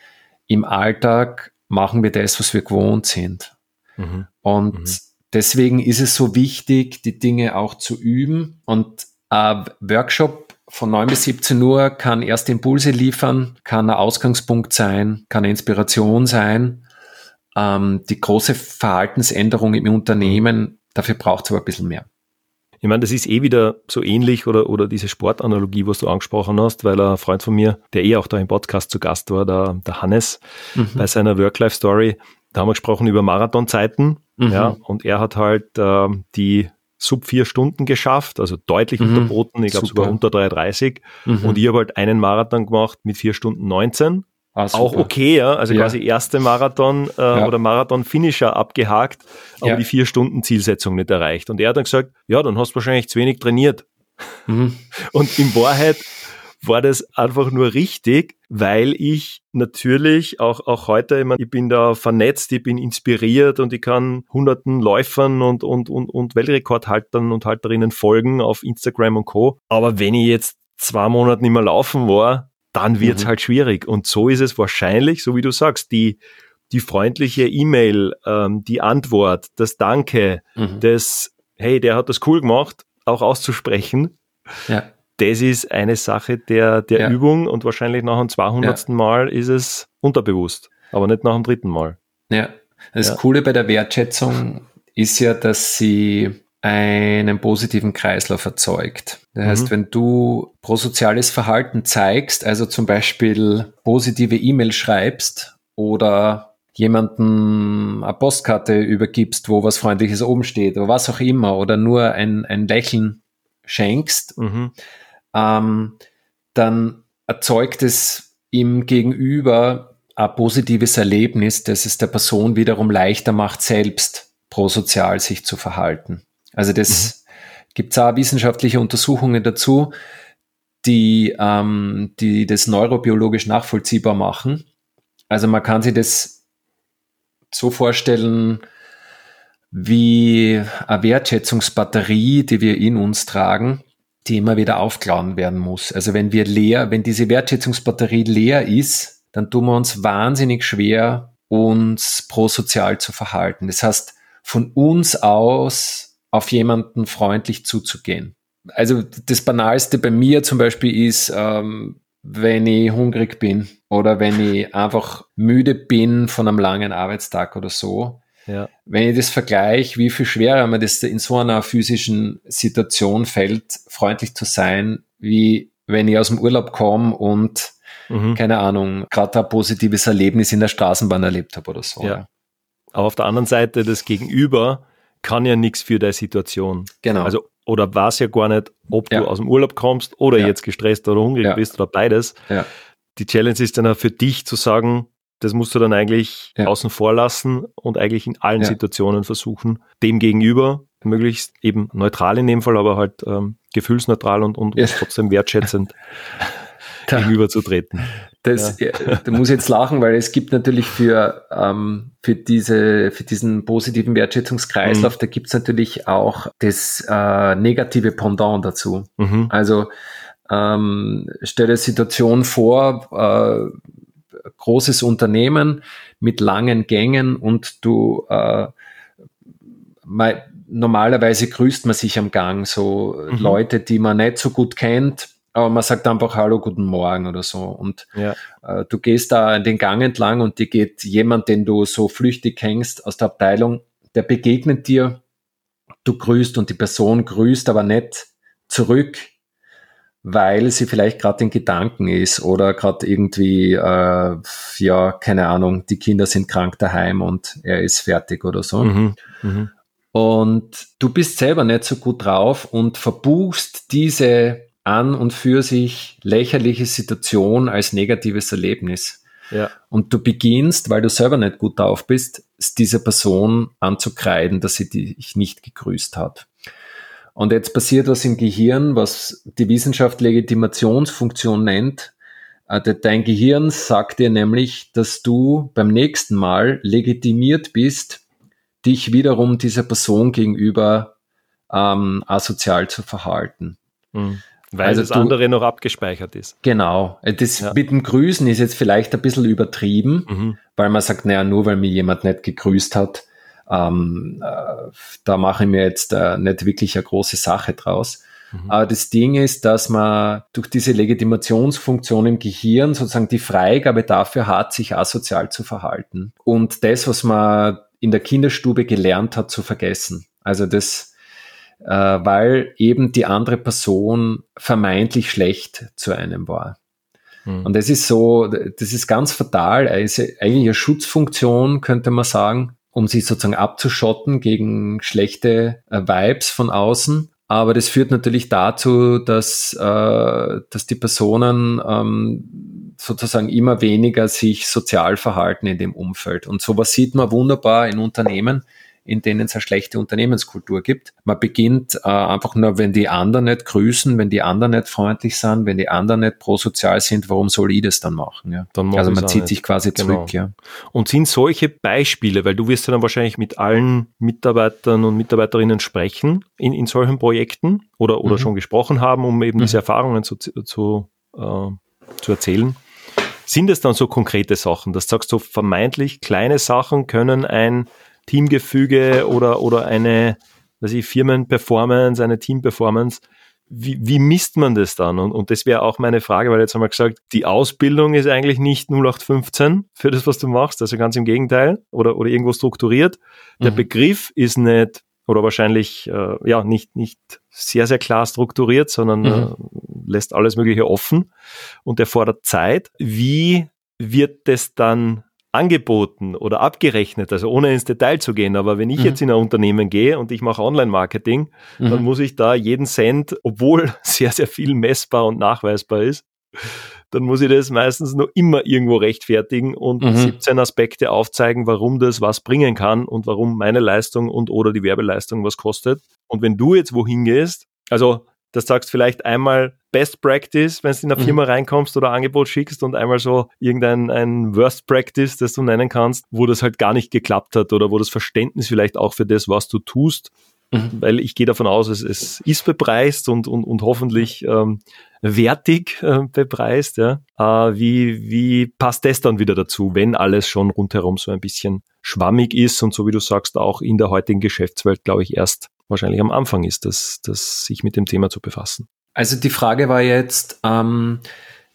im Alltag machen wir das, was wir gewohnt sind. Mhm. Und mhm. deswegen ist es so wichtig, die Dinge auch zu üben. Und ein Workshop von 9 bis 17 Uhr kann erste Impulse liefern, kann ein Ausgangspunkt sein, kann eine Inspiration sein. Ähm, die große Verhaltensänderung im Unternehmen, dafür braucht es aber ein bisschen mehr. Ich meine, das ist eh wieder so ähnlich oder, oder diese Sportanalogie, was du angesprochen hast, weil ein Freund von mir, der eh auch da im Podcast zu Gast war, der, der Hannes, mhm. bei seiner Work-Life-Story, da haben wir gesprochen über Marathonzeiten. Mhm. Ja, und er hat halt äh, die sub vier Stunden geschafft, also deutlich mhm. unterboten, ich glaube sogar unter 3,30. Mhm. Und ich habe halt einen Marathon gemacht mit vier Stunden 19 Ah, auch okay, ja. Also ja. quasi erste Marathon äh, ja. oder Marathon-Finisher abgehakt, aber ja. die vier Stunden Zielsetzung nicht erreicht. Und er hat dann gesagt, ja, dann hast du wahrscheinlich zu wenig trainiert. Mhm. Und in Wahrheit war das einfach nur richtig, weil ich natürlich auch, auch heute, ich, mein, ich bin da vernetzt, ich bin inspiriert und ich kann hunderten Läufern und, und, und, und Weltrekordhaltern und Halterinnen folgen auf Instagram und Co. Aber wenn ich jetzt zwei Monate nicht mehr laufen war, dann wird's Mhm. halt schwierig. Und so ist es wahrscheinlich, so wie du sagst, die, die freundliche E-Mail, ähm, die Antwort, das Danke, Mhm. das, hey, der hat das cool gemacht, auch auszusprechen, Ja. das ist eine Sache der, der Ja. Übung und wahrscheinlich nach dem 200. Mal ist es unterbewusst, aber nicht nach dem dritten Mal. Ja, das Ja. Coole bei der Wertschätzung ist ja, dass sie einen positiven Kreislauf erzeugt. Das Mhm. heißt, wenn du prosoziales Verhalten zeigst, also zum Beispiel positive E-Mail schreibst oder jemanden eine Postkarte übergibst, wo was Freundliches oben steht oder was auch immer oder nur ein, ein Lächeln schenkst, Mhm. ähm, dann erzeugt es im Gegenüber ein positives Erlebnis, das es der Person wiederum leichter macht, selbst prosozial sich zu verhalten. Also das gibt es auch wissenschaftliche Untersuchungen dazu, die, ähm, die das neurobiologisch nachvollziehbar machen. Also man kann sich das so vorstellen, wie eine Wertschätzungsbatterie, die wir in uns tragen, die immer wieder aufgeladen werden muss. Also wenn wir leer, wenn diese Wertschätzungsbatterie leer ist, dann tun wir uns wahnsinnig schwer, uns prosozial zu verhalten. Das heißt, von uns aus auf jemanden freundlich zuzugehen. Also das Banalste bei mir zum Beispiel ist, ähm, wenn ich hungrig bin oder wenn ich einfach müde bin von einem langen Arbeitstag oder so, Ja. wenn ich das vergleiche, wie viel schwerer mir das in so einer physischen Situation fällt, freundlich zu sein, wie wenn ich aus dem Urlaub komme und, Mhm. keine Ahnung, gerade ein positives Erlebnis in der Straßenbahn erlebt habe oder so. Ja. Aber auf der anderen Seite, das Gegenüber kann ja nichts für deine Situation. Genau. Also, oder weiß ja gar nicht, ob Ja. du aus dem Urlaub kommst oder Ja. jetzt gestresst oder hungrig Ja. bist oder beides. Die Challenge ist dann auch für dich zu sagen, das musst du dann eigentlich außen vor lassen und eigentlich in allen. Situationen versuchen, dem gegenüber möglichst eben neutral in dem Fall, aber halt ähm, gefühlsneutral und, und Ja. trotzdem wertschätzend Da- gegenüberzutreten. Das, ja. da muss ich jetzt lachen, weil es gibt natürlich für, ähm, für, diese, für diesen positiven Wertschätzungskreislauf, da gibt es natürlich auch das äh, negative Pendant dazu. Mhm. Also ähm, stell dir eine Situation vor, äh, großes Unternehmen mit langen Gängen und du äh, normalerweise grüßt man sich am Gang, so Mhm. Leute, die man nicht so gut kennt, aber man sagt einfach Hallo, guten Morgen oder so. Und Ja. äh, du gehst da den Gang entlang und dir geht jemand, den du so flüchtig kennst aus der Abteilung, der begegnet dir, du grüßt und die Person grüßt aber nicht zurück, weil sie vielleicht gerade in Gedanken ist oder gerade irgendwie, äh, ja, keine Ahnung, die Kinder sind krank daheim und er ist fertig oder so. Mhm. Mhm. Und du bist selber nicht so gut drauf und verbuchst diese an und für sich lächerliche Situation als negatives Erlebnis. Ja. Und du beginnst, weil du selber nicht gut drauf bist, dieser Person anzukreiden, dass sie dich nicht gegrüßt hat. Und jetzt passiert was im Gehirn, was die Wissenschaft Legitimationsfunktion nennt. Äh, de- Dein Gehirn sagt dir nämlich, dass du beim nächsten Mal legitimiert bist, dich wiederum dieser Person gegenüber ähm, asozial zu verhalten. Mhm. Weil Also das du- andere noch abgespeichert ist. Genau. Das Ja. mit dem Grüßen ist jetzt vielleicht ein bisschen übertrieben, Mhm. weil man sagt, naja, nur weil mir jemand nicht gegrüßt hat, ähm, äh, da mache ich mir jetzt äh, nicht wirklich eine große Sache draus. Mhm. Aber das Ding ist, dass man durch diese Legitimationsfunktion im Gehirn sozusagen die Freigabe dafür hat, sich asozial zu verhalten. Und das, was man in der Kinderstube gelernt hat, zu vergessen. Also das, weil eben die andere Person vermeintlich schlecht zu einem war. Mhm. Und das ist so, das ist ganz fatal. Es ist eigentlich eine Schutzfunktion, könnte man sagen, um sich sozusagen abzuschotten gegen schlechte äh, Vibes von außen. Aber das führt natürlich dazu, dass, äh, dass die Personen ähm, sozusagen immer weniger sich sozial verhalten in dem Umfeld. Und sowas sieht man wunderbar in Unternehmen, in denen es eine schlechte Unternehmenskultur gibt. Man beginnt äh, einfach nur, wenn die anderen nicht grüßen, wenn die anderen nicht freundlich sind, wenn die anderen nicht prosozial sind, warum soll ich das dann machen? Ja? Dann Also man zieht nicht. sich quasi Genau. zurück. Ja. Und sind solche Beispiele, weil du wirst ja dann wahrscheinlich mit allen Mitarbeitern und Mitarbeiterinnen sprechen in, in solchen Projekten oder, oder Mhm. schon gesprochen haben, um eben Mhm. diese Erfahrungen zu, zu, äh, zu erzählen. Sind es dann so konkrete Sachen, dass du sagst, so vermeintlich kleine Sachen können ein Teamgefüge oder, oder eine, weiß ich, Firmenperformance, eine Teamperformance wie, wie misst man das dann? Und, und das wäre auch meine Frage, weil jetzt haben wir gesagt, die Ausbildung ist eigentlich nicht 0815 für das, was du machst, also ganz im Gegenteil oder, oder irgendwo strukturiert. Der mhm. Begriff ist nicht oder wahrscheinlich äh, ja nicht, nicht sehr, sehr klar strukturiert, sondern mhm. äh, lässt alles Mögliche offen und er fordert Zeit. Wie wird das dann angeboten oder abgerechnet, also ohne ins Detail zu gehen. Aber wenn ich mhm. jetzt in ein Unternehmen gehe und ich mache Online-Marketing, mhm. dann muss ich da jeden Cent, obwohl sehr, sehr viel messbar und nachweisbar ist, dann muss ich das meistens nur immer irgendwo rechtfertigen und mhm. 17 Aspekte aufzeigen, warum das was bringen kann und warum meine Leistung und oder die Werbeleistung was kostet. Und wenn du jetzt wohin gehst, also das sagst vielleicht einmal Best Practice, wenn du in eine mhm. Firma reinkommst oder Angebot schickst und einmal so irgendein ein Worst Practice, das du nennen kannst, wo das halt gar nicht geklappt hat oder wo das Verständnis vielleicht auch für das, was du tust, mhm. weil ich gehe davon aus, es, es ist bepreist und, und, und hoffentlich ähm, wertig äh, bepreist. Ja. Äh, wie, wie passt das dann wieder dazu, wenn alles schon rundherum so ein bisschen schwammig ist und so wie du sagst, auch in der heutigen Geschäftswelt, glaube ich, erst wahrscheinlich am Anfang ist, das, das sich mit dem Thema zu befassen. Also die Frage war jetzt, ähm,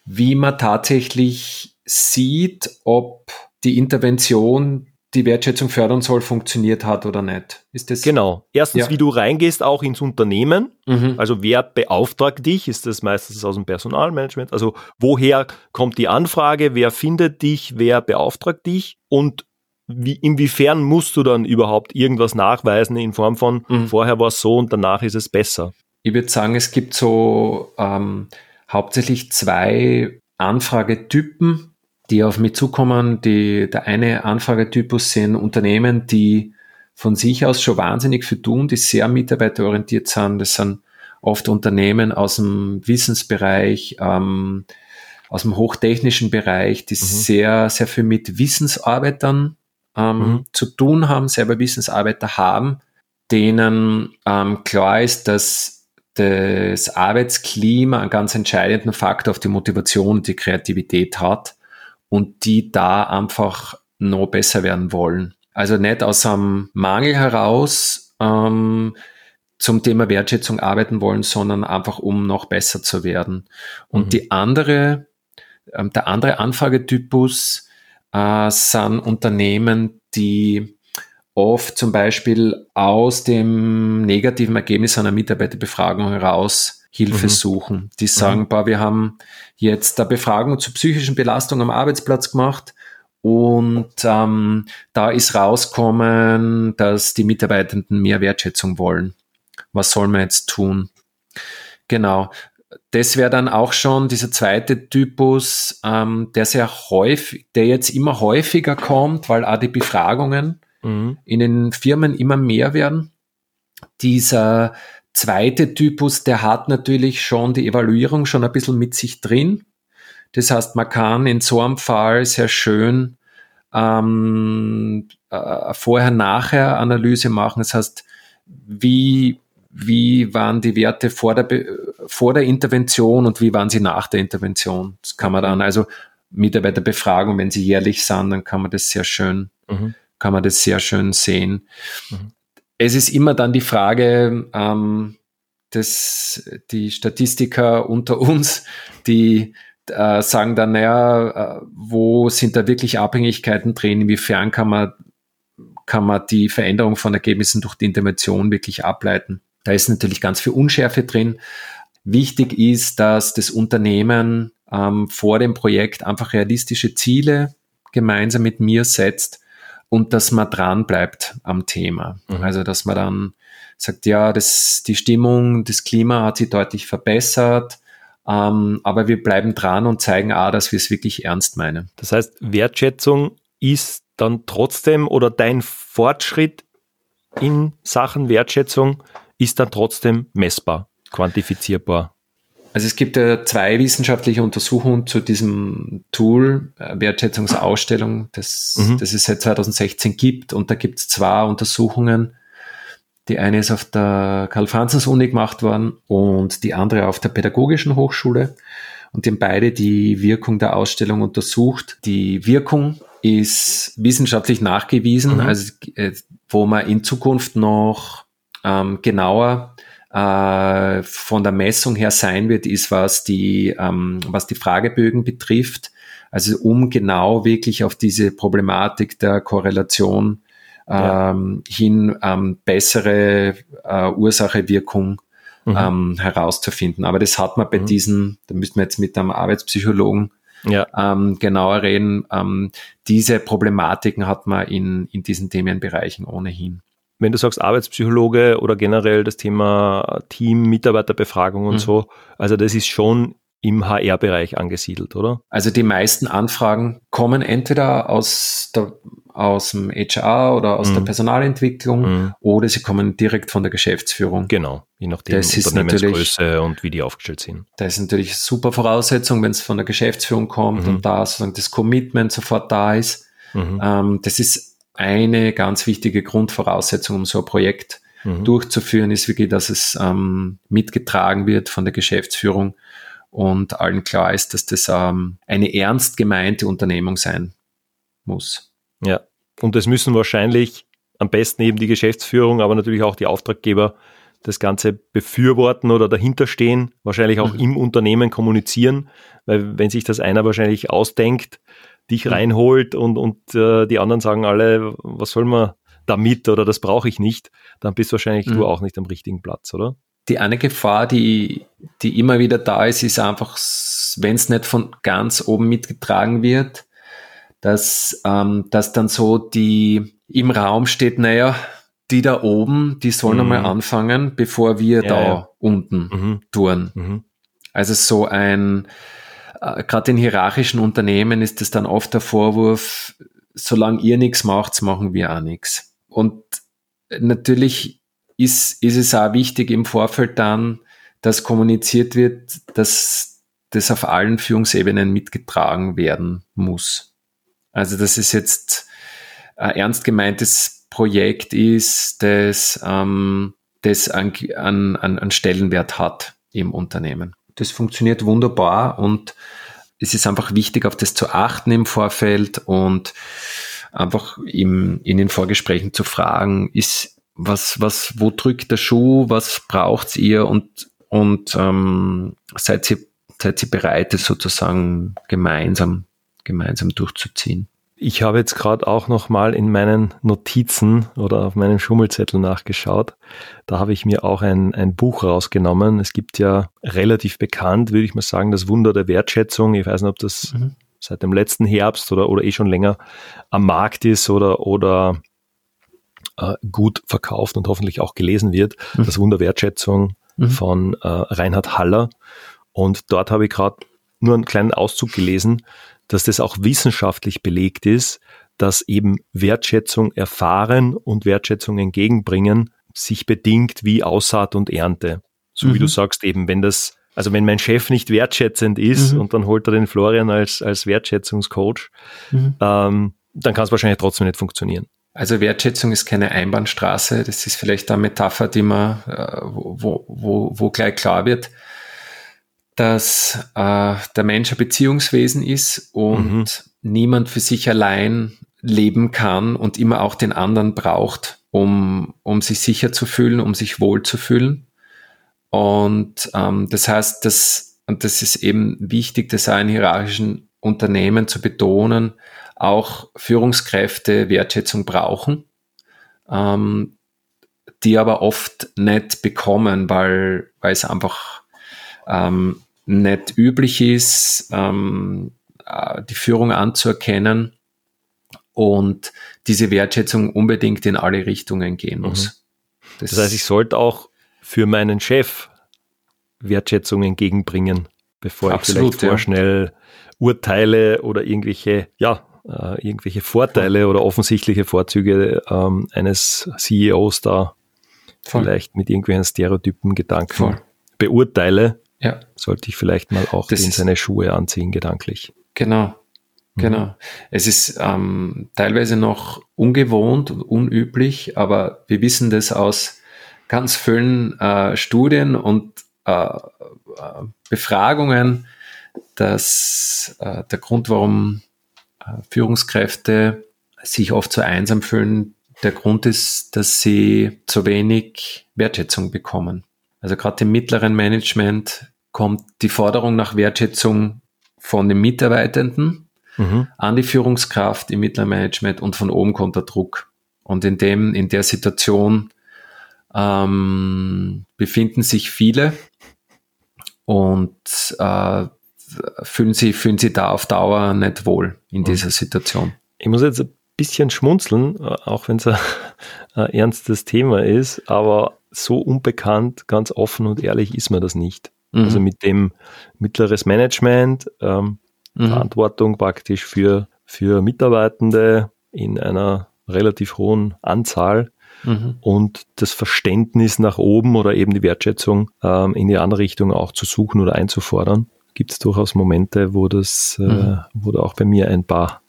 wie man tatsächlich sieht, ob die Intervention, die Wertschätzung fördern soll, funktioniert hat oder nicht. Ist das? Genau. Erstens, ja. wie du reingehst, auch ins Unternehmen. Mhm. Also wer beauftragt dich? Ist das meistens aus dem Personalmanagement? Also woher kommt die Anfrage? Wer findet dich? Wer beauftragt dich? Und wie, inwiefern musst du dann überhaupt irgendwas nachweisen in Form von mhm. vorher war es so und danach ist es besser? Ich würde sagen, es gibt so ähm, hauptsächlich zwei Anfragetypen, die auf mich zukommen. Die, der eine Anfragetypus sind Unternehmen, die von sich aus schon wahnsinnig viel tun, die sehr mitarbeiterorientiert sind. Das sind oft Unternehmen aus dem Wissensbereich, ähm, aus dem hochtechnischen Bereich, die mhm. sehr, sehr viel mit Wissensarbeitern ähm, mhm. zu tun haben, selber Wissensarbeiter haben, denen ähm, klar ist, dass das Arbeitsklima einen ganz entscheidenden Faktor auf die Motivation und die Kreativität hat und die da einfach noch besser werden wollen. Also nicht aus einem Mangel heraus ähm, zum Thema Wertschätzung arbeiten wollen, sondern einfach um noch besser zu werden. Und mhm. die andere, ähm, der andere Anfragetypus äh, sind Unternehmen, die oft zum Beispiel aus dem negativen Ergebnis einer Mitarbeiterbefragung heraus Hilfe mhm. suchen. Die sagen, mhm. boah, wir haben jetzt eine Befragung zur psychischen Belastung am Arbeitsplatz gemacht und ähm, da ist rauskommen, dass die Mitarbeitenden mehr Wertschätzung wollen. Was soll man jetzt tun? Genau das wäre dann auch schon dieser zweite Typus, ähm, der sehr häufig, der jetzt immer häufiger kommt, weil auch die Befragungen mhm. in den Firmen immer mehr werden. Dieser zweite Typus, der hat natürlich schon die Evaluierung schon ein bisschen mit sich drin. Das heißt, man kann in so einem Fall sehr schön ähm, äh, Vorher-Nachher-Analyse machen. Das heißt, wie wie waren die Werte vor der, vor der Intervention und wie waren sie nach der Intervention. Das kann man dann also Mitarbeiterbefragung, wenn sie jährlich sind, dann kann man das sehr schön, mhm. Kann man das sehr schön sehen. Mhm. Es ist immer dann die Frage, ähm, dass die Statistiker unter uns, die äh, sagen dann, naja, äh, wo sind da wirklich Abhängigkeiten drin? Inwiefern kann man, kann man die Veränderung von Ergebnissen durch die Intervention wirklich ableiten? Da ist natürlich ganz viel Unschärfe drin. Wichtig ist, dass das Unternehmen ähm, vor dem Projekt einfach realistische Ziele gemeinsam mit mir setzt und dass man dran bleibt am Thema. Mhm. Also dass man dann sagt, ja, das, die Stimmung, das Klima hat sich deutlich verbessert, ähm, aber wir bleiben dran und zeigen auch, dass wir es wirklich ernst meinen. Das heißt, Wertschätzung ist dann trotzdem oder dein Fortschritt in Sachen Wertschätzung ist dann trotzdem messbar, quantifizierbar. Also es gibt ja zwei wissenschaftliche Untersuchungen zu diesem Tool, äh, Wertschätzungsausstellung, das, mhm. das es seit 2016 gibt. Und da gibt es zwei Untersuchungen. Die eine ist auf der Karl-Franzens-Uni gemacht worden und die andere auf der Pädagogischen Hochschule. und die haben beide die Wirkung der Ausstellung untersucht. Die Wirkung ist wissenschaftlich nachgewiesen, mhm. also äh, wo man in Zukunft noch ähm, genauer äh, von der Messung her sein wird, ist, was die, ähm, was die Fragebögen betrifft. Also um genau wirklich auf diese Problematik der Korrelation ähm, ja. hin ähm, bessere äh, Ursache-Wirkung mhm. ähm, herauszufinden. Aber das hat man bei mhm. diesen, da müssten wir jetzt mit einem Arbeitspsychologen ja. ähm, genauer reden. Ähm, diese Problematiken hat man in, in diesen Themenbereichen ohnehin. Wenn du sagst Arbeitspsychologe oder generell das Thema Team, Mitarbeiterbefragung und mhm. so, also das ist schon im HR-Bereich angesiedelt, oder? Also die meisten Anfragen kommen entweder aus, der, aus dem HR oder aus mhm. der Personalentwicklung mhm. oder sie kommen direkt von der Geschäftsführung. Genau, je nachdem das Unternehmensgröße und wie die aufgestellt sind. Das ist natürlich super Voraussetzung, wenn es von der Geschäftsführung kommt mhm. und da sozusagen das Commitment sofort da ist. Mhm. Ähm, das ist eine ganz wichtige Grundvoraussetzung, um so ein Projekt mhm. durchzuführen, ist wirklich, dass es ähm, mitgetragen wird von der Geschäftsführung und allen klar ist, dass das ähm, eine ernst gemeinte Unternehmung sein muss. Ja, und es müssen wahrscheinlich am besten eben die Geschäftsführung, aber natürlich auch die Auftraggeber das Ganze befürworten oder dahinterstehen, wahrscheinlich auch mhm. im Unternehmen kommunizieren, weil wenn sich das einer wahrscheinlich ausdenkt, dich reinholt und, und äh, die anderen sagen alle, was soll man damit oder das brauche ich nicht, dann bist wahrscheinlich mhm. du auch nicht am richtigen Platz, oder? die eine Gefahr, die, die immer wieder da ist, ist einfach, wenn es nicht von ganz oben mitgetragen wird, dass, ähm, dass dann so die im Raum steht, naja, die da oben, die sollen mhm. einmal anfangen, bevor wir ja, da ja. unten mhm. tun. Mhm. Also so ein, äh, gerade in hierarchischen Unternehmen ist es dann oft der Vorwurf, solange ihr nichts macht, machen wir auch nichts. Und natürlich ist, ist es auch wichtig im Vorfeld dann, dass kommuniziert wird, dass das auf allen Führungsebenen mitgetragen werden muss. Also, dass es jetzt ein ernst gemeintes Projekt ist, das, ähm, das an, an, an Stellenwert hat im Unternehmen. Das funktioniert wunderbar und es ist einfach wichtig, auf das zu achten im Vorfeld und einfach im, in den Vorgesprächen zu fragen, ist, was, was, wo drückt der Schuh, was braucht ihr und, und ähm, seid, ihr, seid ihr bereit, es sozusagen gemeinsam, gemeinsam durchzuziehen? Ich habe jetzt gerade auch noch mal in meinen Notizen oder auf meinem Schummelzettel nachgeschaut. Da habe ich mir auch ein, ein Buch rausgenommen. Es gibt ja relativ bekannt, würde ich mal sagen, das Wunder der Wertschätzung. Ich weiß nicht, ob das mhm. seit dem letzten Herbst oder, oder eh schon länger am Markt ist oder, oder äh, gut verkauft und hoffentlich auch gelesen wird. Mhm. Das Wunder Wertschätzung mhm. von äh, Reinhard Haller. Und dort habe ich gerade nur einen kleinen Auszug gelesen, dass das auch wissenschaftlich belegt ist, dass eben Wertschätzung erfahren und Wertschätzung entgegenbringen sich bedingt wie Aussaat und Ernte. So mhm. wie du sagst eben, wenn das, also wenn mein Chef nicht wertschätzend ist mhm. und dann holt er den Florian als, als Wertschätzungscoach, mhm. ähm, dann kann es wahrscheinlich trotzdem nicht funktionieren. Also Wertschätzung ist keine Einbahnstraße. Das ist vielleicht eine Metapher, die man, äh, wo, wo, wo gleich klar wird, dass äh, der Mensch ein Beziehungswesen ist und mhm. niemand für sich allein leben kann und immer auch den anderen braucht, um, um sich sicher zu fühlen, um sich wohl zu fühlen. Und ähm, das heißt, dass, und das ist eben wichtig, das auch in hierarchischen Unternehmen zu betonen, auch Führungskräfte Wertschätzung brauchen, ähm, die aber oft nicht bekommen, weil, weil es einfach ähm, nicht üblich ist, ähm, äh, die Führung anzuerkennen und diese Wertschätzung unbedingt in alle Richtungen gehen muss. Mhm. Das, das heißt, ich sollte auch für meinen Chef Wertschätzung entgegenbringen, bevor Absolut, ich vielleicht vorschnell ja. urteile oder irgendwelche ja, äh, irgendwelche Vorteile oder offensichtliche Vorzüge ähm, eines CEOs da Voll. vielleicht mit irgendwelchen Stereotypen Gedanken Voll. beurteile, ja. sollte ich vielleicht mal auch das in seine Schuhe anziehen, gedanklich. Genau. Mhm. Genau. Es ist ähm, teilweise noch ungewohnt und unüblich, aber wir wissen das aus ganz vielen äh, Studien und äh, äh Befragungen, dass äh, der Grund, warum äh, Führungskräfte sich oft so einsam fühlen, der Grund ist, dass sie zu wenig Wertschätzung bekommen. Also gerade im mittleren Management kommt die Forderung nach Wertschätzung von den Mitarbeitenden mhm. an die Führungskraft im mittleren Management und von oben kommt der Druck. Und in dem, in der Situation ähm, befinden sich viele und äh, fühlen, sie, fühlen sie da auf Dauer nicht wohl in mhm. dieser Situation. Ich muss jetzt ein bisschen schmunzeln, äh, auch wenn es ein, ein ernstes Thema ist, aber so unbekannt, ganz offen und ehrlich ist mir das nicht. Mhm. Also mit dem mittleres Management, ähm, mhm. Verantwortung praktisch für, für Mitarbeitende in einer relativ hohen Anzahl mhm. und das Verständnis nach oben oder eben die Wertschätzung ähm, in die andere Richtung auch zu suchen oder einzufordern. Gibt es durchaus Momente, wo das, äh, mhm. wo da auch bei mir ein paar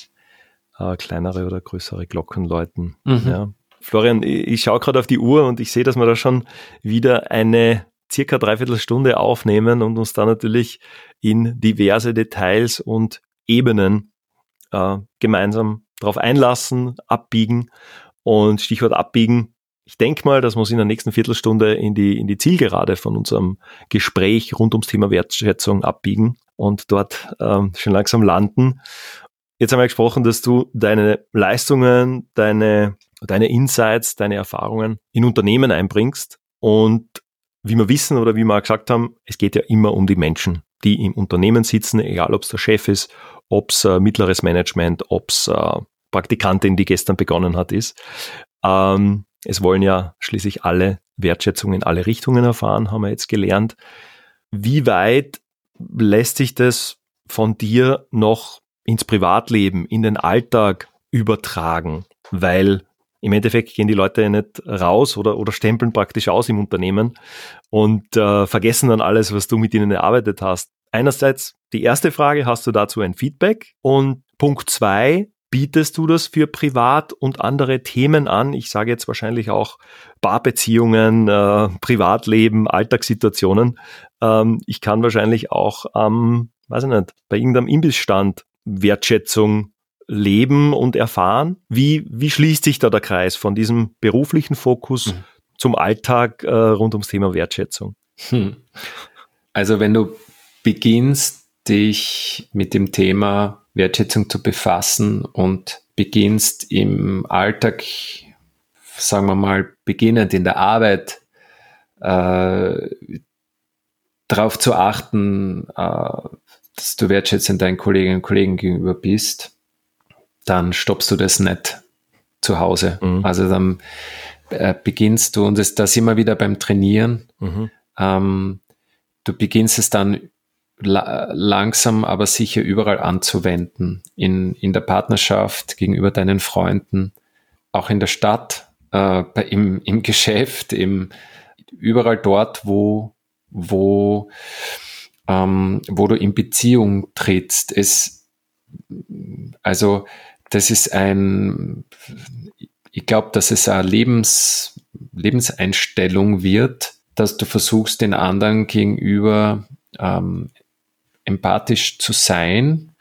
äh, kleinere oder größere Glocken läuten. Mhm. Ja. Florian, ich, schaue gerade auf die Uhr und ich sehe, dass wir da schon wieder eine circa dreiviertel Stunde aufnehmen und uns da natürlich in diverse Details und Ebenen äh, gemeinsam darauf einlassen, abbiegen. Und Stichwort abbiegen, ich denke mal, dass wir uns in der nächsten Viertelstunde in die, in die Zielgerade von unserem Gespräch rund ums Thema Wertschätzung abbiegen und dort ähm, schon langsam landen. Jetzt haben wir gesprochen, dass du deine Leistungen, deine, deine Insights, deine Erfahrungen in Unternehmen einbringst. Und wie wir wissen oder wie wir gesagt haben, es geht ja immer um die Menschen, die im Unternehmen sitzen, egal ob es der Chef ist, ob es äh, mittleres Management, ob es äh, Praktikantin, die gestern begonnen hat, ist. Ähm, es wollen ja schließlich alle Wertschätzung in alle Richtungen erfahren, haben wir jetzt gelernt. Wie weit lässt sich das von dir noch ins Privatleben, in den Alltag übertragen? Weil im Endeffekt gehen die Leute ja nicht raus oder, oder stempeln praktisch aus im Unternehmen und äh, vergessen dann alles, was du mit ihnen erarbeitet hast. Einerseits die erste Frage, hast du dazu ein Feedback? Und Punkt zwei, bietest du das für Privat und andere Themen an? Ich sage jetzt wahrscheinlich auch Paarbeziehungen, äh, Privatleben, Alltagssituationen. Ähm, ich kann wahrscheinlich auch am, ähm, weiß ich nicht, bei irgendeinem Imbissstand Wertschätzung leben und erfahren. Wie, wie schließt sich da der Kreis von diesem beruflichen Fokus mhm. zum Alltag äh, rund ums Thema Wertschätzung? Hm. Also wenn du beginnst, dich mit dem Thema Wertschätzung zu befassen und beginnst im Alltag, sagen wir mal, beginnend in der Arbeit, äh, darauf zu achten, äh, dass du wertschätzend deinen Kolleginnen und Kollegen gegenüber bist, dann stoppst du das nicht zu Hause. Mhm. Also dann äh, beginnst du, und das, da sind wir wieder beim Trainieren, mhm. ähm, du beginnst es dann la langsam, aber sicher überall anzuwenden. In, in der Partnerschaft, gegenüber deinen Freunden, auch in der Stadt, äh, bei, im, im Geschäft, im, überall dort, wo, wo, ähm, wo du in Beziehung trittst. Es, also das ist ein, ich glaube, dass es eine Lebens, Lebenseinstellung wird, dass du versuchst, den anderen gegenüber ähm, empathisch zu sein,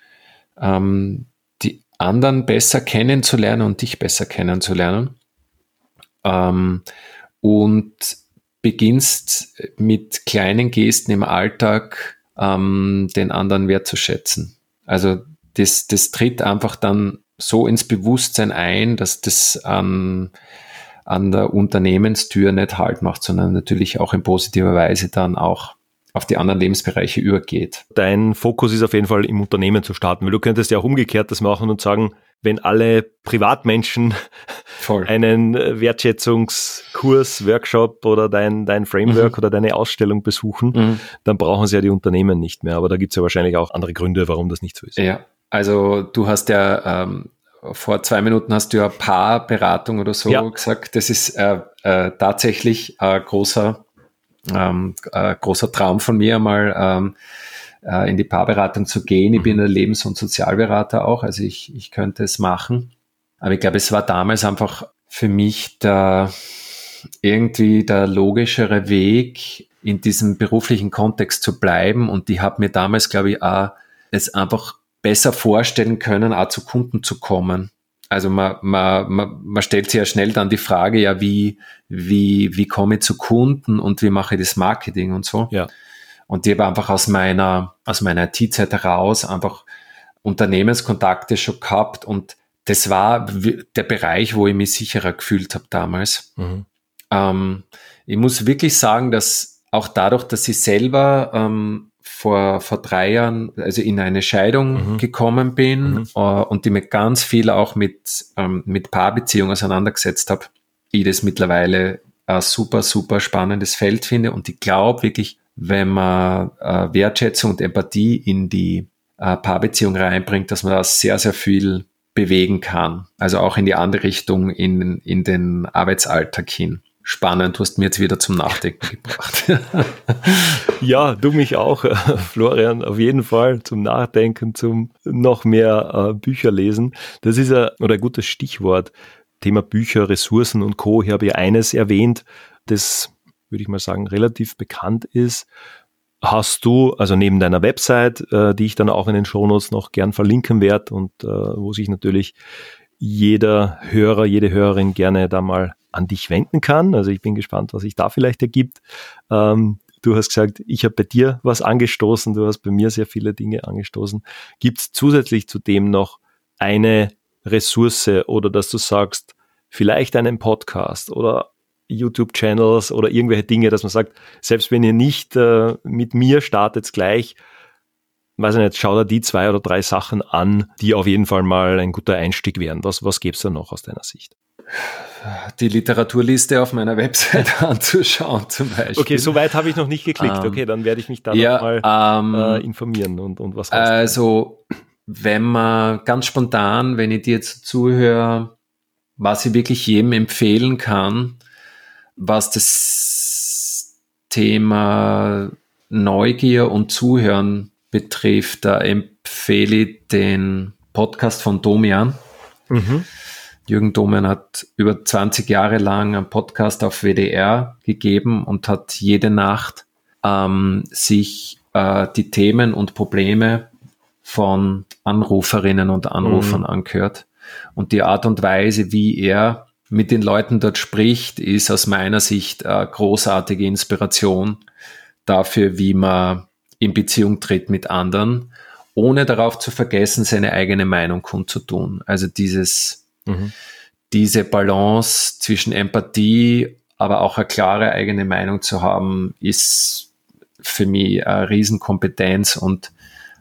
ähm, die anderen besser kennenzulernen und dich besser kennenzulernen. Ähm, und beginnst mit kleinen Gesten im Alltag ähm, den anderen wertzuschätzen. Also das, das tritt einfach dann so ins Bewusstsein ein, dass das an, an der Unternehmenstür nicht halt macht, sondern natürlich auch in positiver Weise dann auch auf die anderen Lebensbereiche übergeht. Dein Fokus ist auf jeden Fall im Unternehmen zu starten, weil du könntest ja auch umgekehrt das machen und sagen, wenn alle Privatmenschen Voll. einen Wertschätzungskurs, Workshop oder dein, dein Framework mhm. oder deine Ausstellung besuchen, mhm. dann brauchen sie ja die Unternehmen nicht mehr. Aber da gibt es ja wahrscheinlich auch andere Gründe, warum das nicht so ist. Ja, also du hast ja ähm, vor zwei Minuten hast du ja Paarberatung oder so ja. gesagt. Das ist äh, äh, tatsächlich ein großer, ähm, äh, großer Traum von mir, mal ähm, äh, in die Paarberatung zu gehen. Ich bin mhm. ein Lebens- und Sozialberater auch, also ich, ich könnte es machen. Aber ich glaube, es war damals einfach für mich der irgendwie der logischere Weg, in diesem beruflichen Kontext zu bleiben. Und die hat mir damals, glaube ich, auch es einfach besser vorstellen können, auch zu Kunden zu kommen. Also man, man, man, man stellt sich ja schnell dann die Frage, ja, wie, wie, wie komme ich zu Kunden und wie mache ich das Marketing und so. Ja. Und die habe einfach aus meiner, aus meiner IT-Zeit heraus einfach Unternehmenskontakte schon gehabt und das war der Bereich, wo ich mich sicherer gefühlt habe damals. Mhm. Ähm, ich muss wirklich sagen, dass auch dadurch, dass ich selber ähm, vor, vor drei Jahren, also in eine Scheidung mhm. gekommen bin mhm. äh, und die mir ganz viel auch mit, ähm, mit Paarbeziehungen auseinandergesetzt habe, ich das mittlerweile ein super, super spannendes Feld finde und ich glaube wirklich, wenn man äh, Wertschätzung und Empathie in die äh, Paarbeziehung reinbringt, dass man da sehr, sehr viel bewegen kann. Also auch in die andere Richtung, in, in den Arbeitsalltag hin spannend. Du hast mir jetzt wieder zum Nachdenken gebracht. ja, du mich auch, Florian, auf jeden Fall zum Nachdenken, zum noch mehr äh, Bücher lesen. Das ist ein, oder ein gutes Stichwort. Thema Bücher, Ressourcen und Co. Ich habe ja eines erwähnt, das, würde ich mal sagen, relativ bekannt ist. Hast du, also neben deiner Website, äh, die ich dann auch in den Shownotes noch gern verlinken werde und äh, wo sich natürlich jeder Hörer, jede Hörerin gerne da mal an dich wenden kann. Also ich bin gespannt, was sich da vielleicht ergibt. Ähm, du hast gesagt, ich habe bei dir was angestoßen, du hast bei mir sehr viele Dinge angestoßen. Gibt es zusätzlich zu dem noch eine Ressource oder dass du sagst, vielleicht einen Podcast oder YouTube-Channels oder irgendwelche Dinge, dass man sagt, selbst wenn ihr nicht äh, mit mir startet gleich, weiß ich nicht, schau da die zwei oder drei Sachen an, die auf jeden Fall mal ein guter Einstieg wären. Was, was gäbe es da noch aus deiner Sicht? die Literaturliste auf meiner Website anzuschauen zum Beispiel. Okay, so weit habe ich noch nicht geklickt. Ähm, okay, dann werde ich mich da ja, mal ähm, äh, informieren und, und was Also, wenn man ganz spontan, wenn ich dir jetzt zuhöre, was ich wirklich jedem empfehlen kann, was das Thema Neugier und Zuhören betrifft, da empfehle ich den Podcast von Domian. Mhm. Jürgen Domen hat über 20 Jahre lang einen Podcast auf WDR gegeben und hat jede Nacht ähm, sich äh, die Themen und Probleme von Anruferinnen und Anrufern mhm. angehört. Und die Art und Weise, wie er mit den Leuten dort spricht, ist aus meiner Sicht eine großartige Inspiration dafür, wie man in Beziehung tritt mit anderen, ohne darauf zu vergessen, seine eigene Meinung kundzutun. Also dieses Mhm. Diese Balance zwischen Empathie, aber auch eine klare eigene Meinung zu haben, ist für mich eine Riesenkompetenz und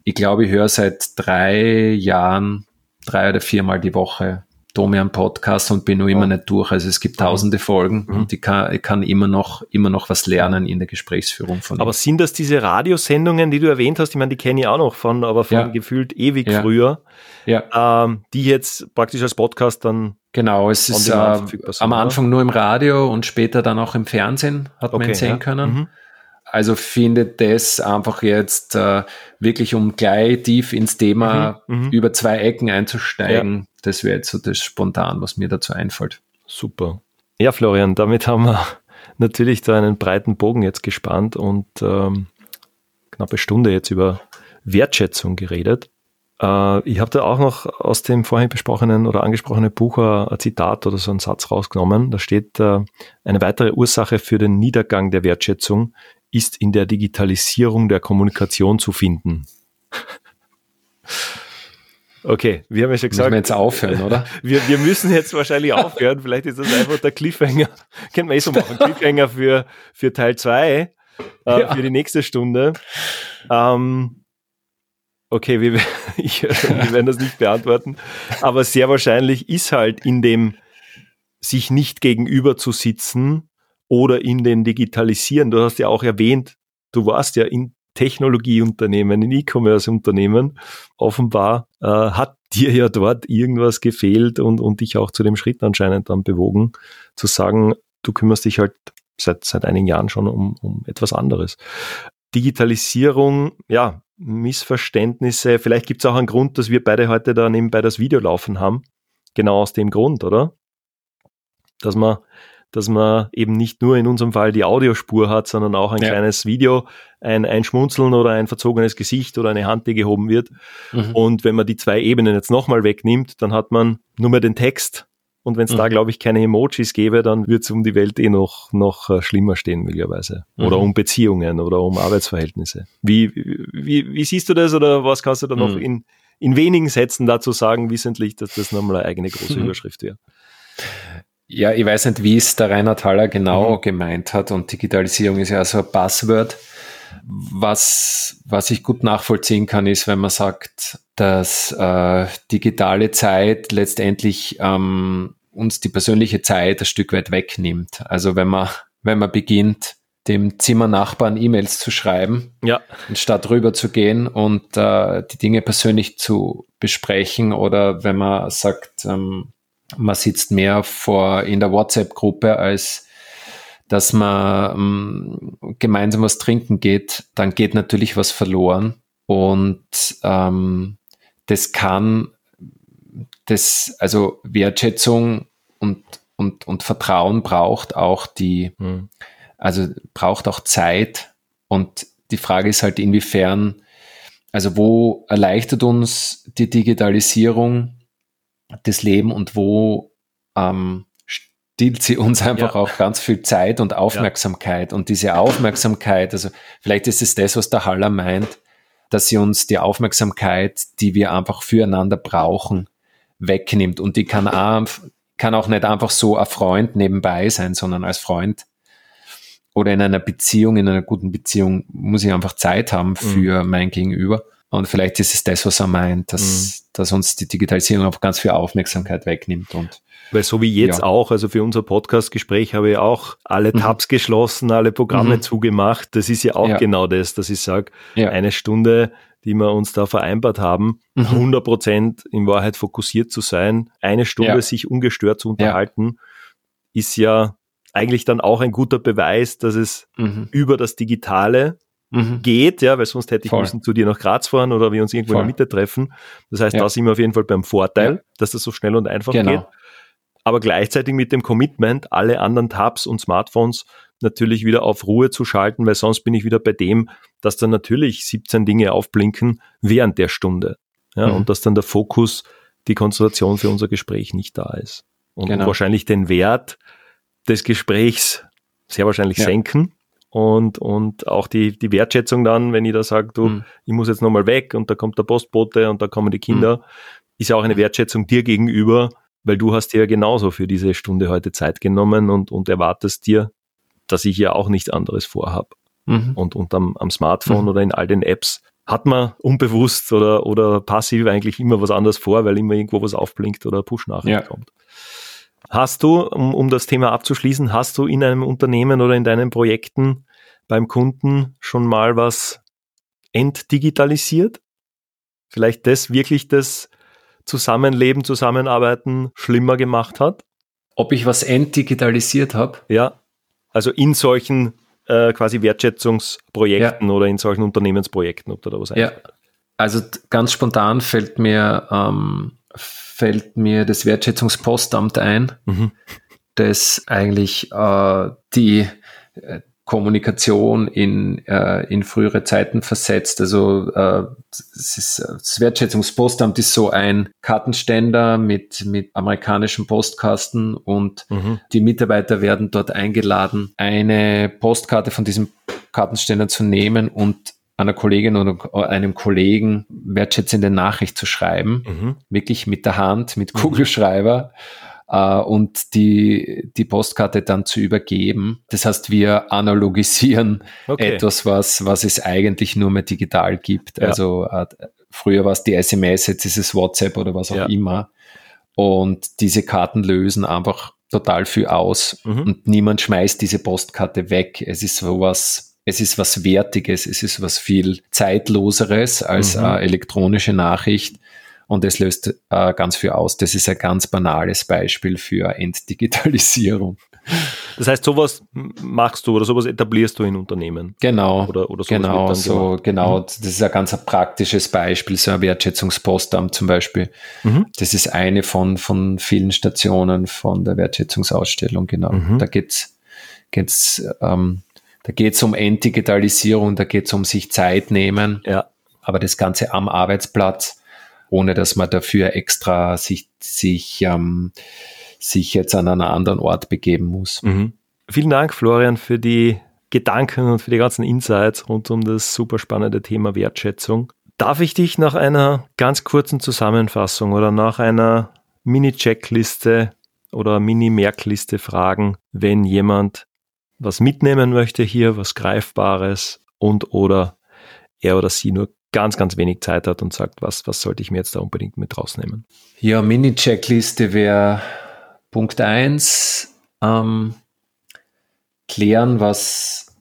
ich glaube, ich höre seit drei Jahren drei oder viermal die Woche Domian Podcast und bin nur immer nicht durch. Also es gibt tausende Folgen mhm. und ich kann, ich kann immer noch, immer noch was lernen in der Gesprächsführung von Aber ihm. sind das diese Radiosendungen, die du erwähnt hast? Ich meine, die kenne ich auch noch von, aber von ja. gefühlt ewig ja. früher. Ja. Ähm, die jetzt praktisch als Podcast dann. Genau, es ist äh, am Anfang nur im Radio und später dann auch im Fernsehen hat okay, man ihn sehen ja. können. Mhm. Also findet das einfach jetzt äh, wirklich, um gleich tief ins Thema mhm, mhm. über zwei Ecken einzusteigen. Ja. Das wäre jetzt so das spontan, was mir dazu einfällt. Super. Ja, Florian, damit haben wir natürlich da einen breiten Bogen jetzt gespannt und ähm, knappe Stunde jetzt über Wertschätzung geredet. Äh, ich habe da auch noch aus dem vorhin besprochenen oder angesprochenen Buch ein Zitat oder so einen Satz rausgenommen. Da steht, äh, eine weitere Ursache für den Niedergang der Wertschätzung ist in der Digitalisierung der Kommunikation zu finden. Okay, wir haben ja schon gesagt. Müssen wir jetzt aufhören, oder? Wir, wir müssen jetzt wahrscheinlich aufhören. Vielleicht ist das einfach der Cliffhanger. Können wir eh so machen. Cliffhanger für, für Teil 2, äh, ja. für die nächste Stunde. Ähm, okay, wir, ich, wir werden das nicht beantworten. Aber sehr wahrscheinlich ist halt in dem sich nicht gegenüber zu sitzen oder in den Digitalisieren. Du hast ja auch erwähnt, du warst ja in Technologieunternehmen, in E-Commerce-Unternehmen. Offenbar äh, hat dir ja dort irgendwas gefehlt und, und dich auch zu dem Schritt anscheinend dann bewogen, zu sagen, du kümmerst dich halt seit, seit einigen Jahren schon um, um etwas anderes. Digitalisierung, ja, Missverständnisse. Vielleicht gibt es auch einen Grund, dass wir beide heute da nebenbei das Video laufen haben. Genau aus dem Grund, oder? Dass man dass man eben nicht nur in unserem Fall die Audiospur hat, sondern auch ein ja. kleines Video, ein, ein Schmunzeln oder ein verzogenes Gesicht oder eine Hand, die gehoben wird. Mhm. Und wenn man die zwei Ebenen jetzt nochmal wegnimmt, dann hat man nur mehr den Text. Und wenn es mhm. da, glaube ich, keine Emojis gäbe, dann wird es um die Welt eh noch, noch äh, schlimmer stehen, möglicherweise. Oder mhm. um Beziehungen oder um Arbeitsverhältnisse. Wie, wie, wie siehst du das oder was kannst du da noch mhm. in, in wenigen Sätzen dazu sagen, wissentlich, dass das nochmal eine eigene große Überschrift wäre? Ja, ich weiß nicht, wie es der Reinhard Haller genau mhm. gemeint hat und Digitalisierung ist ja so ein Passwort. Was, was ich gut nachvollziehen kann, ist, wenn man sagt, dass äh, digitale Zeit letztendlich ähm, uns die persönliche Zeit ein Stück weit wegnimmt. Also wenn man, wenn man beginnt, dem Zimmernachbarn E-Mails zu schreiben, ja. anstatt rüber zu gehen und äh, die Dinge persönlich zu besprechen oder wenn man sagt, ähm, man sitzt mehr vor in der WhatsApp-Gruppe, als dass man ähm, gemeinsam was trinken geht, dann geht natürlich was verloren. Und ähm, das kann, das, also Wertschätzung und, und, und Vertrauen braucht auch die, mhm. also braucht auch Zeit. Und die Frage ist halt, inwiefern, also wo erleichtert uns die Digitalisierung das Leben und wo ähm, stiehlt sie uns einfach ja. auch ganz viel Zeit und Aufmerksamkeit. Ja. Und diese Aufmerksamkeit, also vielleicht ist es das, was der Haller meint, dass sie uns die Aufmerksamkeit, die wir einfach füreinander brauchen, wegnimmt. Und die kann auch, kann auch nicht einfach so ein Freund nebenbei sein, sondern als Freund oder in einer Beziehung, in einer guten Beziehung muss ich einfach Zeit haben mhm. für mhm. mein Gegenüber. Und vielleicht ist es das, was er meint, dass, mhm. dass uns die Digitalisierung auch ganz viel Aufmerksamkeit wegnimmt. Und weil so wie jetzt ja. auch, also für unser Podcast-Gespräch habe ich auch alle mhm. Tabs mhm. geschlossen, alle Programme mhm. zugemacht. Das ist ja auch ja. genau das, dass ich sage, ja. eine Stunde, die wir uns da vereinbart haben, mhm. 100 Prozent in Wahrheit fokussiert zu sein, eine Stunde sich ungestört zu unterhalten, ist ja eigentlich dann auch ein guter Beweis, dass es mhm. über das Digitale mhm. geht, ja, weil sonst hätte ich Voll. müssen zu dir nach Graz fahren oder wir uns irgendwo Voll. in der Mitte treffen. Das heißt, ja. da sind wir auf jeden Fall beim Vorteil, ja. dass das so schnell und einfach genau. geht. Aber gleichzeitig mit dem Commitment, alle anderen Tabs und Smartphones natürlich wieder auf Ruhe zu schalten, weil sonst bin ich wieder bei dem, dass dann natürlich 17 Dinge aufblinken während der Stunde. Ja, mhm. Und dass dann der Fokus, die Konzentration für unser Gespräch nicht da ist. Und genau. wahrscheinlich den Wert des Gesprächs sehr wahrscheinlich ja. senken und, und auch die, die Wertschätzung dann, wenn ich da sage, du, mhm. ich muss jetzt nochmal weg und da kommt der Postbote und da kommen die Kinder, mhm. ist ja auch eine Wertschätzung dir gegenüber, weil du hast dir ja genauso für diese Stunde heute Zeit genommen und, und erwartest dir, dass ich ja auch nichts anderes vorhab. Mhm. Und, und am, am Smartphone mhm. oder in all den Apps hat man unbewusst oder, oder passiv eigentlich immer was anderes vor, weil immer irgendwo was aufblinkt oder Push-Nachricht ja. kommt. Hast du, um, um das Thema abzuschließen, hast du in einem Unternehmen oder in deinen Projekten beim Kunden schon mal was entdigitalisiert? Vielleicht das wirklich das Zusammenleben, Zusammenarbeiten schlimmer gemacht hat? Ob ich was entdigitalisiert habe? Ja, also in solchen äh, quasi Wertschätzungsprojekten ja. oder in solchen Unternehmensprojekten, ob da was Ja, also ganz spontan fällt mir, ähm, fällt mir das Wertschätzungspostamt ein, mhm. das eigentlich äh, die äh, Kommunikation in, äh, in frühere Zeiten versetzt. Also äh, das, ist, das Wertschätzungspostamt ist so ein Kartenständer mit, mit amerikanischen Postkasten und mhm. die Mitarbeiter werden dort eingeladen, eine Postkarte von diesem Kartenständer zu nehmen und einer Kollegin oder einem Kollegen wertschätzende Nachricht zu schreiben, mhm. wirklich mit der Hand, mit mhm. Kugelschreiber. Mhm äh, und die, die Postkarte dann zu übergeben. Das heißt, wir analogisieren okay. etwas, was, was es eigentlich nur mehr digital gibt. Ja. Also äh, früher war es die SMS, jetzt ist es WhatsApp oder was auch ja. immer. Und diese Karten lösen einfach total viel aus mhm. und niemand schmeißt diese Postkarte weg. Es ist sowas, es ist was Wertiges, es ist was viel Zeitloseres als mhm. eine elektronische Nachricht und es löst äh, ganz viel aus. Das ist ein ganz banales Beispiel für Entdigitalisierung. Das heißt, sowas machst du oder sowas etablierst du in Unternehmen. Genau. Oder, oder genau, so, genau. Mhm. Das ist ein ganz praktisches Beispiel, so ein Wertschätzungspostamt zum Beispiel. Mhm. Das ist eine von, von vielen Stationen von der Wertschätzungsausstellung, genau. Mhm. Da geht's, geht's, ähm, da geht's um Entdigitalisierung, da geht's um sich Zeit nehmen. Ja. Aber das Ganze am Arbeitsplatz, ohne dass man dafür extra sich, sich, ähm, sich jetzt an einen anderen Ort begeben muss. Mhm. Vielen Dank, Florian, für die Gedanken und für die ganzen Insights rund um das super spannende Thema Wertschätzung. Darf ich dich nach einer ganz kurzen Zusammenfassung oder nach einer Mini-Checkliste oder Mini-Merkliste fragen, wenn jemand was mitnehmen möchte hier, was Greifbares und oder er oder sie nur ganz, ganz wenig Zeit hat und sagt, was, was sollte ich mir jetzt da unbedingt mit rausnehmen? Ja, Mini-Checkliste wäre Punkt 1, ähm, klären, was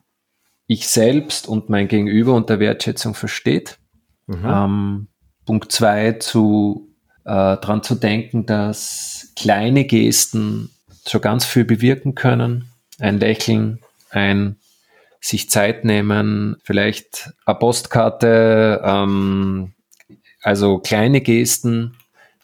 ich selbst und mein Gegenüber unter Wertschätzung versteht. Mhm. Ähm, Punkt 2, zu äh, daran zu denken, dass kleine Gesten schon ganz viel bewirken können. Ein Lächeln, ein sich Zeit nehmen, vielleicht eine Postkarte, ähm, also kleine Gesten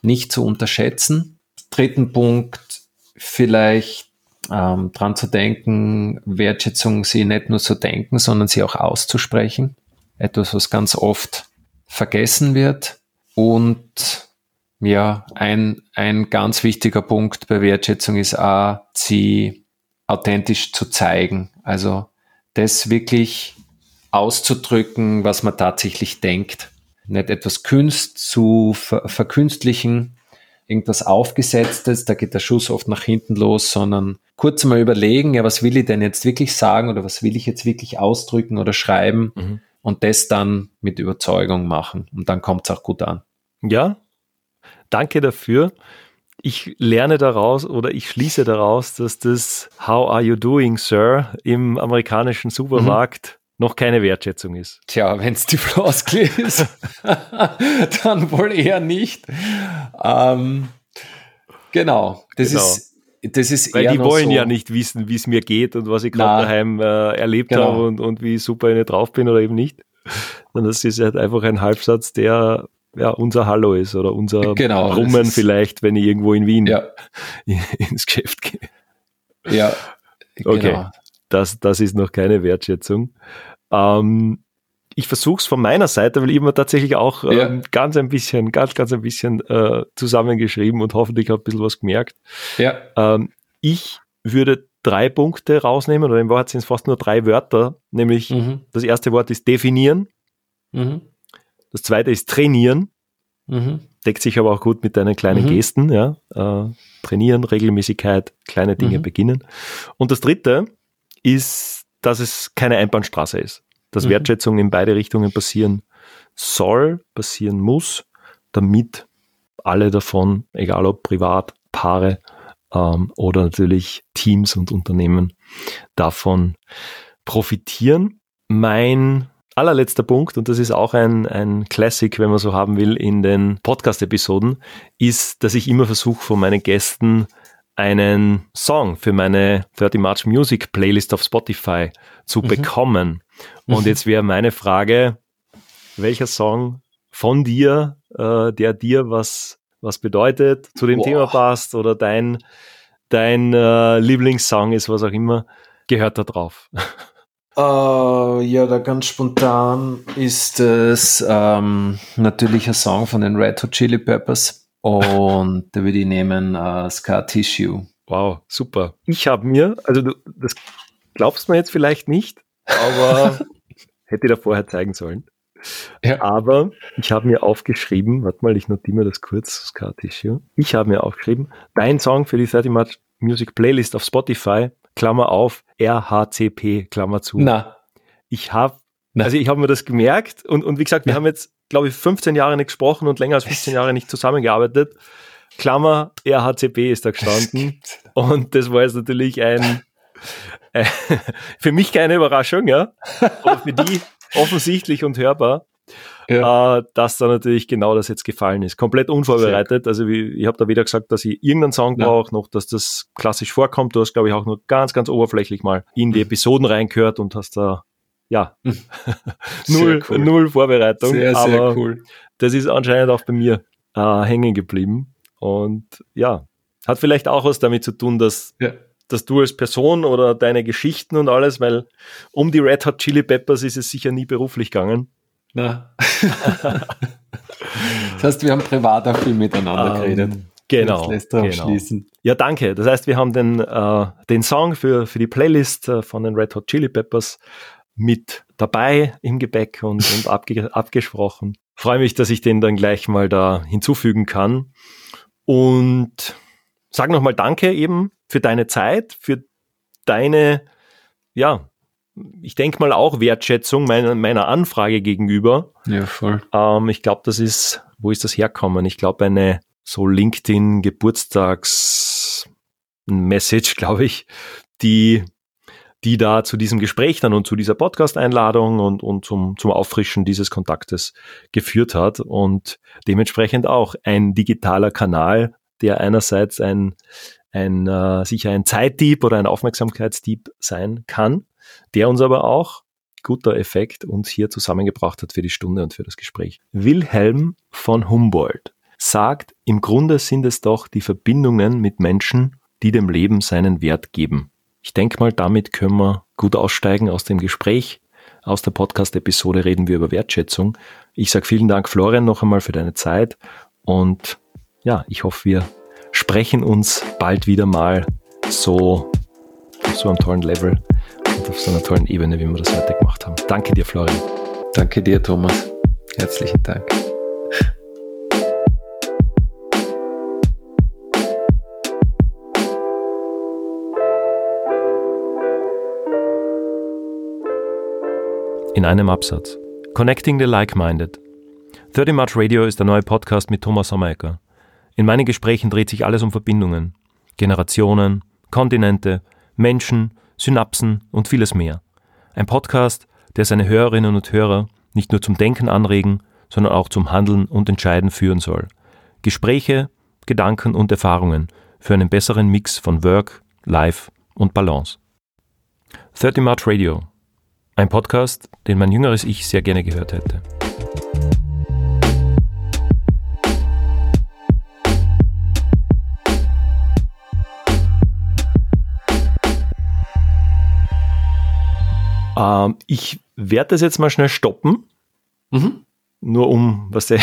nicht zu unterschätzen. Dritten Punkt, vielleicht ähm, dran zu denken, Wertschätzung sie nicht nur zu denken, sondern sie auch auszusprechen. Etwas, was ganz oft vergessen wird. Und ja, ein, ein ganz wichtiger Punkt bei Wertschätzung ist auch, sie authentisch zu zeigen. Also das wirklich auszudrücken, was man tatsächlich denkt. Nicht etwas Künst zu ver verkünstlichen, irgendwas Aufgesetztes, da geht der Schuss oft nach hinten los, sondern kurz mal überlegen, ja, was will ich denn jetzt wirklich sagen oder was will ich jetzt wirklich ausdrücken oder schreiben mhm. und das dann mit Überzeugung machen. Und dann kommt es auch gut an. Ja, danke dafür. Ich lerne daraus oder ich schließe daraus, dass das How are you doing, Sir im amerikanischen Supermarkt mhm noch keine Wertschätzung ist. Tja, wenn es die Floskel ist, dann wohl eher nicht. Ähm, genau, das genau. ist das ist Weil die wollen so ja nicht wissen, wie es mir geht und was ich gerade daheim äh, erlebt genau. habe und, und wie super ich drauf bin oder eben nicht. Sondern das ist halt einfach ein Halbsatz, der ja unser Hallo ist oder unser genau, Brummen vielleicht, wenn ich irgendwo in Wien ja. ins Geschäft gehe. Ja, okay. Genau. Das, das ist noch keine Wertschätzung. Ähm, ich versuche es von meiner Seite, weil ich mir tatsächlich auch ähm, ja. ganz ein bisschen, ganz, ganz ein bisschen äh, zusammengeschrieben und hoffentlich habe ein bisschen was gemerkt. Ja. Ähm, ich würde drei Punkte rausnehmen, oder in Wahrheit sind es fast nur drei Wörter, nämlich mhm. das erste Wort ist definieren, mhm. Das zweite ist trainieren, mhm. deckt sich aber auch gut mit deinen kleinen mhm. Gesten, ja. Äh, trainieren, Regelmäßigkeit, kleine Dinge mhm. beginnen. Und das dritte ist, dass es keine Einbahnstraße ist. Dass mhm. Wertschätzung in beide Richtungen passieren soll, passieren muss, damit alle davon, egal ob privat, Paare ähm, oder natürlich Teams und Unternehmen davon profitieren. Mein allerletzter Punkt, und das ist auch ein, ein Classic, wenn man so haben will, in den Podcast-Episoden, ist, dass ich immer versuche, von meinen Gästen einen Song für meine 30 March Music Playlist auf Spotify zu mhm. bekommen. Und mhm. jetzt wäre meine Frage, welcher Song von dir, äh, der dir was, was bedeutet, zu dem Boah. Thema passt oder dein, dein äh, Lieblingssong ist, was auch immer, gehört da drauf? Uh, ja, da ganz spontan ist es ähm, natürlich ein Song von den Red Hot Chili Peppers. Und da würde ich nehmen uh, Scar Tissue. Wow, super. Ich habe mir, also du, das glaubst du mir jetzt vielleicht nicht, aber hätte ich da vorher zeigen sollen. Ja. Aber ich habe mir aufgeschrieben, warte mal, ich notiere mir das kurz, Scar Tissue. Ich habe mir aufgeschrieben, dein Song für die 30 March Music Playlist auf Spotify, Klammer auf, RHCP, Klammer zu. Na. Ich habe, also ich habe mir das gemerkt und, und wie gesagt, wir ja. haben jetzt glaube ich, 15 Jahre nicht gesprochen und länger als 15 Jahre nicht zusammengearbeitet. Klammer, RHCP ist da gestanden. Und das war jetzt natürlich ein, äh, für mich keine Überraschung, ja. Aber für die offensichtlich und hörbar. Ja. äh, dass da natürlich genau das jetzt gefallen ist. Komplett unvorbereitet. Also wie, ich habe da weder gesagt, dass ich irgendeinen Song ja. brauche, noch dass das klassisch vorkommt. Du hast, glaube ich, auch nur ganz, ganz oberflächlich mal in die mhm. Episoden reingehört und hast da ja, mhm. null, cool. null Vorbereitung. Sehr, sehr aber cool. Das ist anscheinend auch bei mir äh, hängen geblieben. Und ja, hat vielleicht auch was damit zu tun, dass, ja. dass du als Person oder deine Geschichten und alles, weil um die Red Hot Chili Peppers ist es sicher nie beruflich gegangen. Na. das heißt, wir haben privat auch viel miteinander um, geredet. Genau. Genau. Ja, danke. Das heißt, wir haben den, äh, den Song für, für die Playlist äh, von den Red Hot Chili Peppers mit dabei im Gepäck und, und abge abgesprochen. Freue mich, dass ich den dann gleich mal da hinzufügen kann. Und sag nochmal Danke eben für deine Zeit, für deine, ja, ich denke mal auch Wertschätzung meiner, meiner Anfrage gegenüber. Ja, voll. Ähm, ich glaube, das ist, wo ist das herkommen? Ich glaube, eine so LinkedIn-Geburtstags-Message, glaube ich, die die da zu diesem Gespräch dann und zu dieser Podcast-Einladung und, und zum, zum Auffrischen dieses Kontaktes geführt hat und dementsprechend auch ein digitaler Kanal, der einerseits ein, ein äh, sicher ein Zeitdieb oder ein Aufmerksamkeitsdieb sein kann, der uns aber auch guter Effekt uns hier zusammengebracht hat für die Stunde und für das Gespräch. Wilhelm von Humboldt sagt, im Grunde sind es doch die Verbindungen mit Menschen, die dem Leben seinen Wert geben. Ich denke mal, damit können wir gut aussteigen aus dem Gespräch. Aus der Podcast-Episode reden wir über Wertschätzung. Ich sage vielen Dank, Florian, noch einmal für deine Zeit. Und ja, ich hoffe, wir sprechen uns bald wieder mal so auf so einem tollen Level und auf so einer tollen Ebene, wie wir das heute gemacht haben. Danke dir, Florian. Danke dir, Thomas. Herzlichen Dank. in einem Absatz. Connecting the Like-Minded. 30 March Radio ist der neue Podcast mit Thomas Sommerecker. In meinen Gesprächen dreht sich alles um Verbindungen, Generationen, Kontinente, Menschen, Synapsen und vieles mehr. Ein Podcast, der seine Hörerinnen und Hörer nicht nur zum Denken anregen, sondern auch zum Handeln und Entscheiden führen soll. Gespräche, Gedanken und Erfahrungen für einen besseren Mix von Work, Life und Balance. 30 March Radio ein Podcast, den mein jüngeres Ich sehr gerne gehört hätte. Ähm, ich werde das jetzt mal schnell stoppen. Mhm. Nur um, was der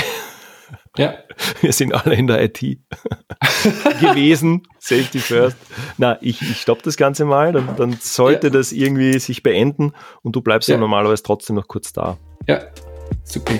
ja. Wir sind alle in der IT gewesen. Safety first. Na, ich, ich stoppe das Ganze mal, dann, dann sollte ja. das irgendwie sich beenden und du bleibst ja. ja normalerweise trotzdem noch kurz da. Ja, super.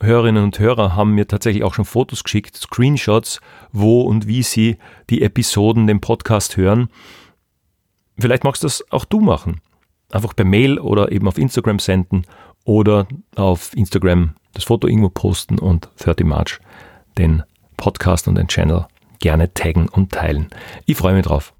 Hörerinnen und Hörer haben mir tatsächlich auch schon Fotos geschickt, Screenshots, wo und wie sie die Episoden, den Podcast hören. Vielleicht magst du das auch du machen. Einfach per Mail oder eben auf Instagram senden oder auf Instagram das Foto irgendwo posten und 30 March den Podcast und den Channel gerne taggen und teilen. Ich freue mich drauf.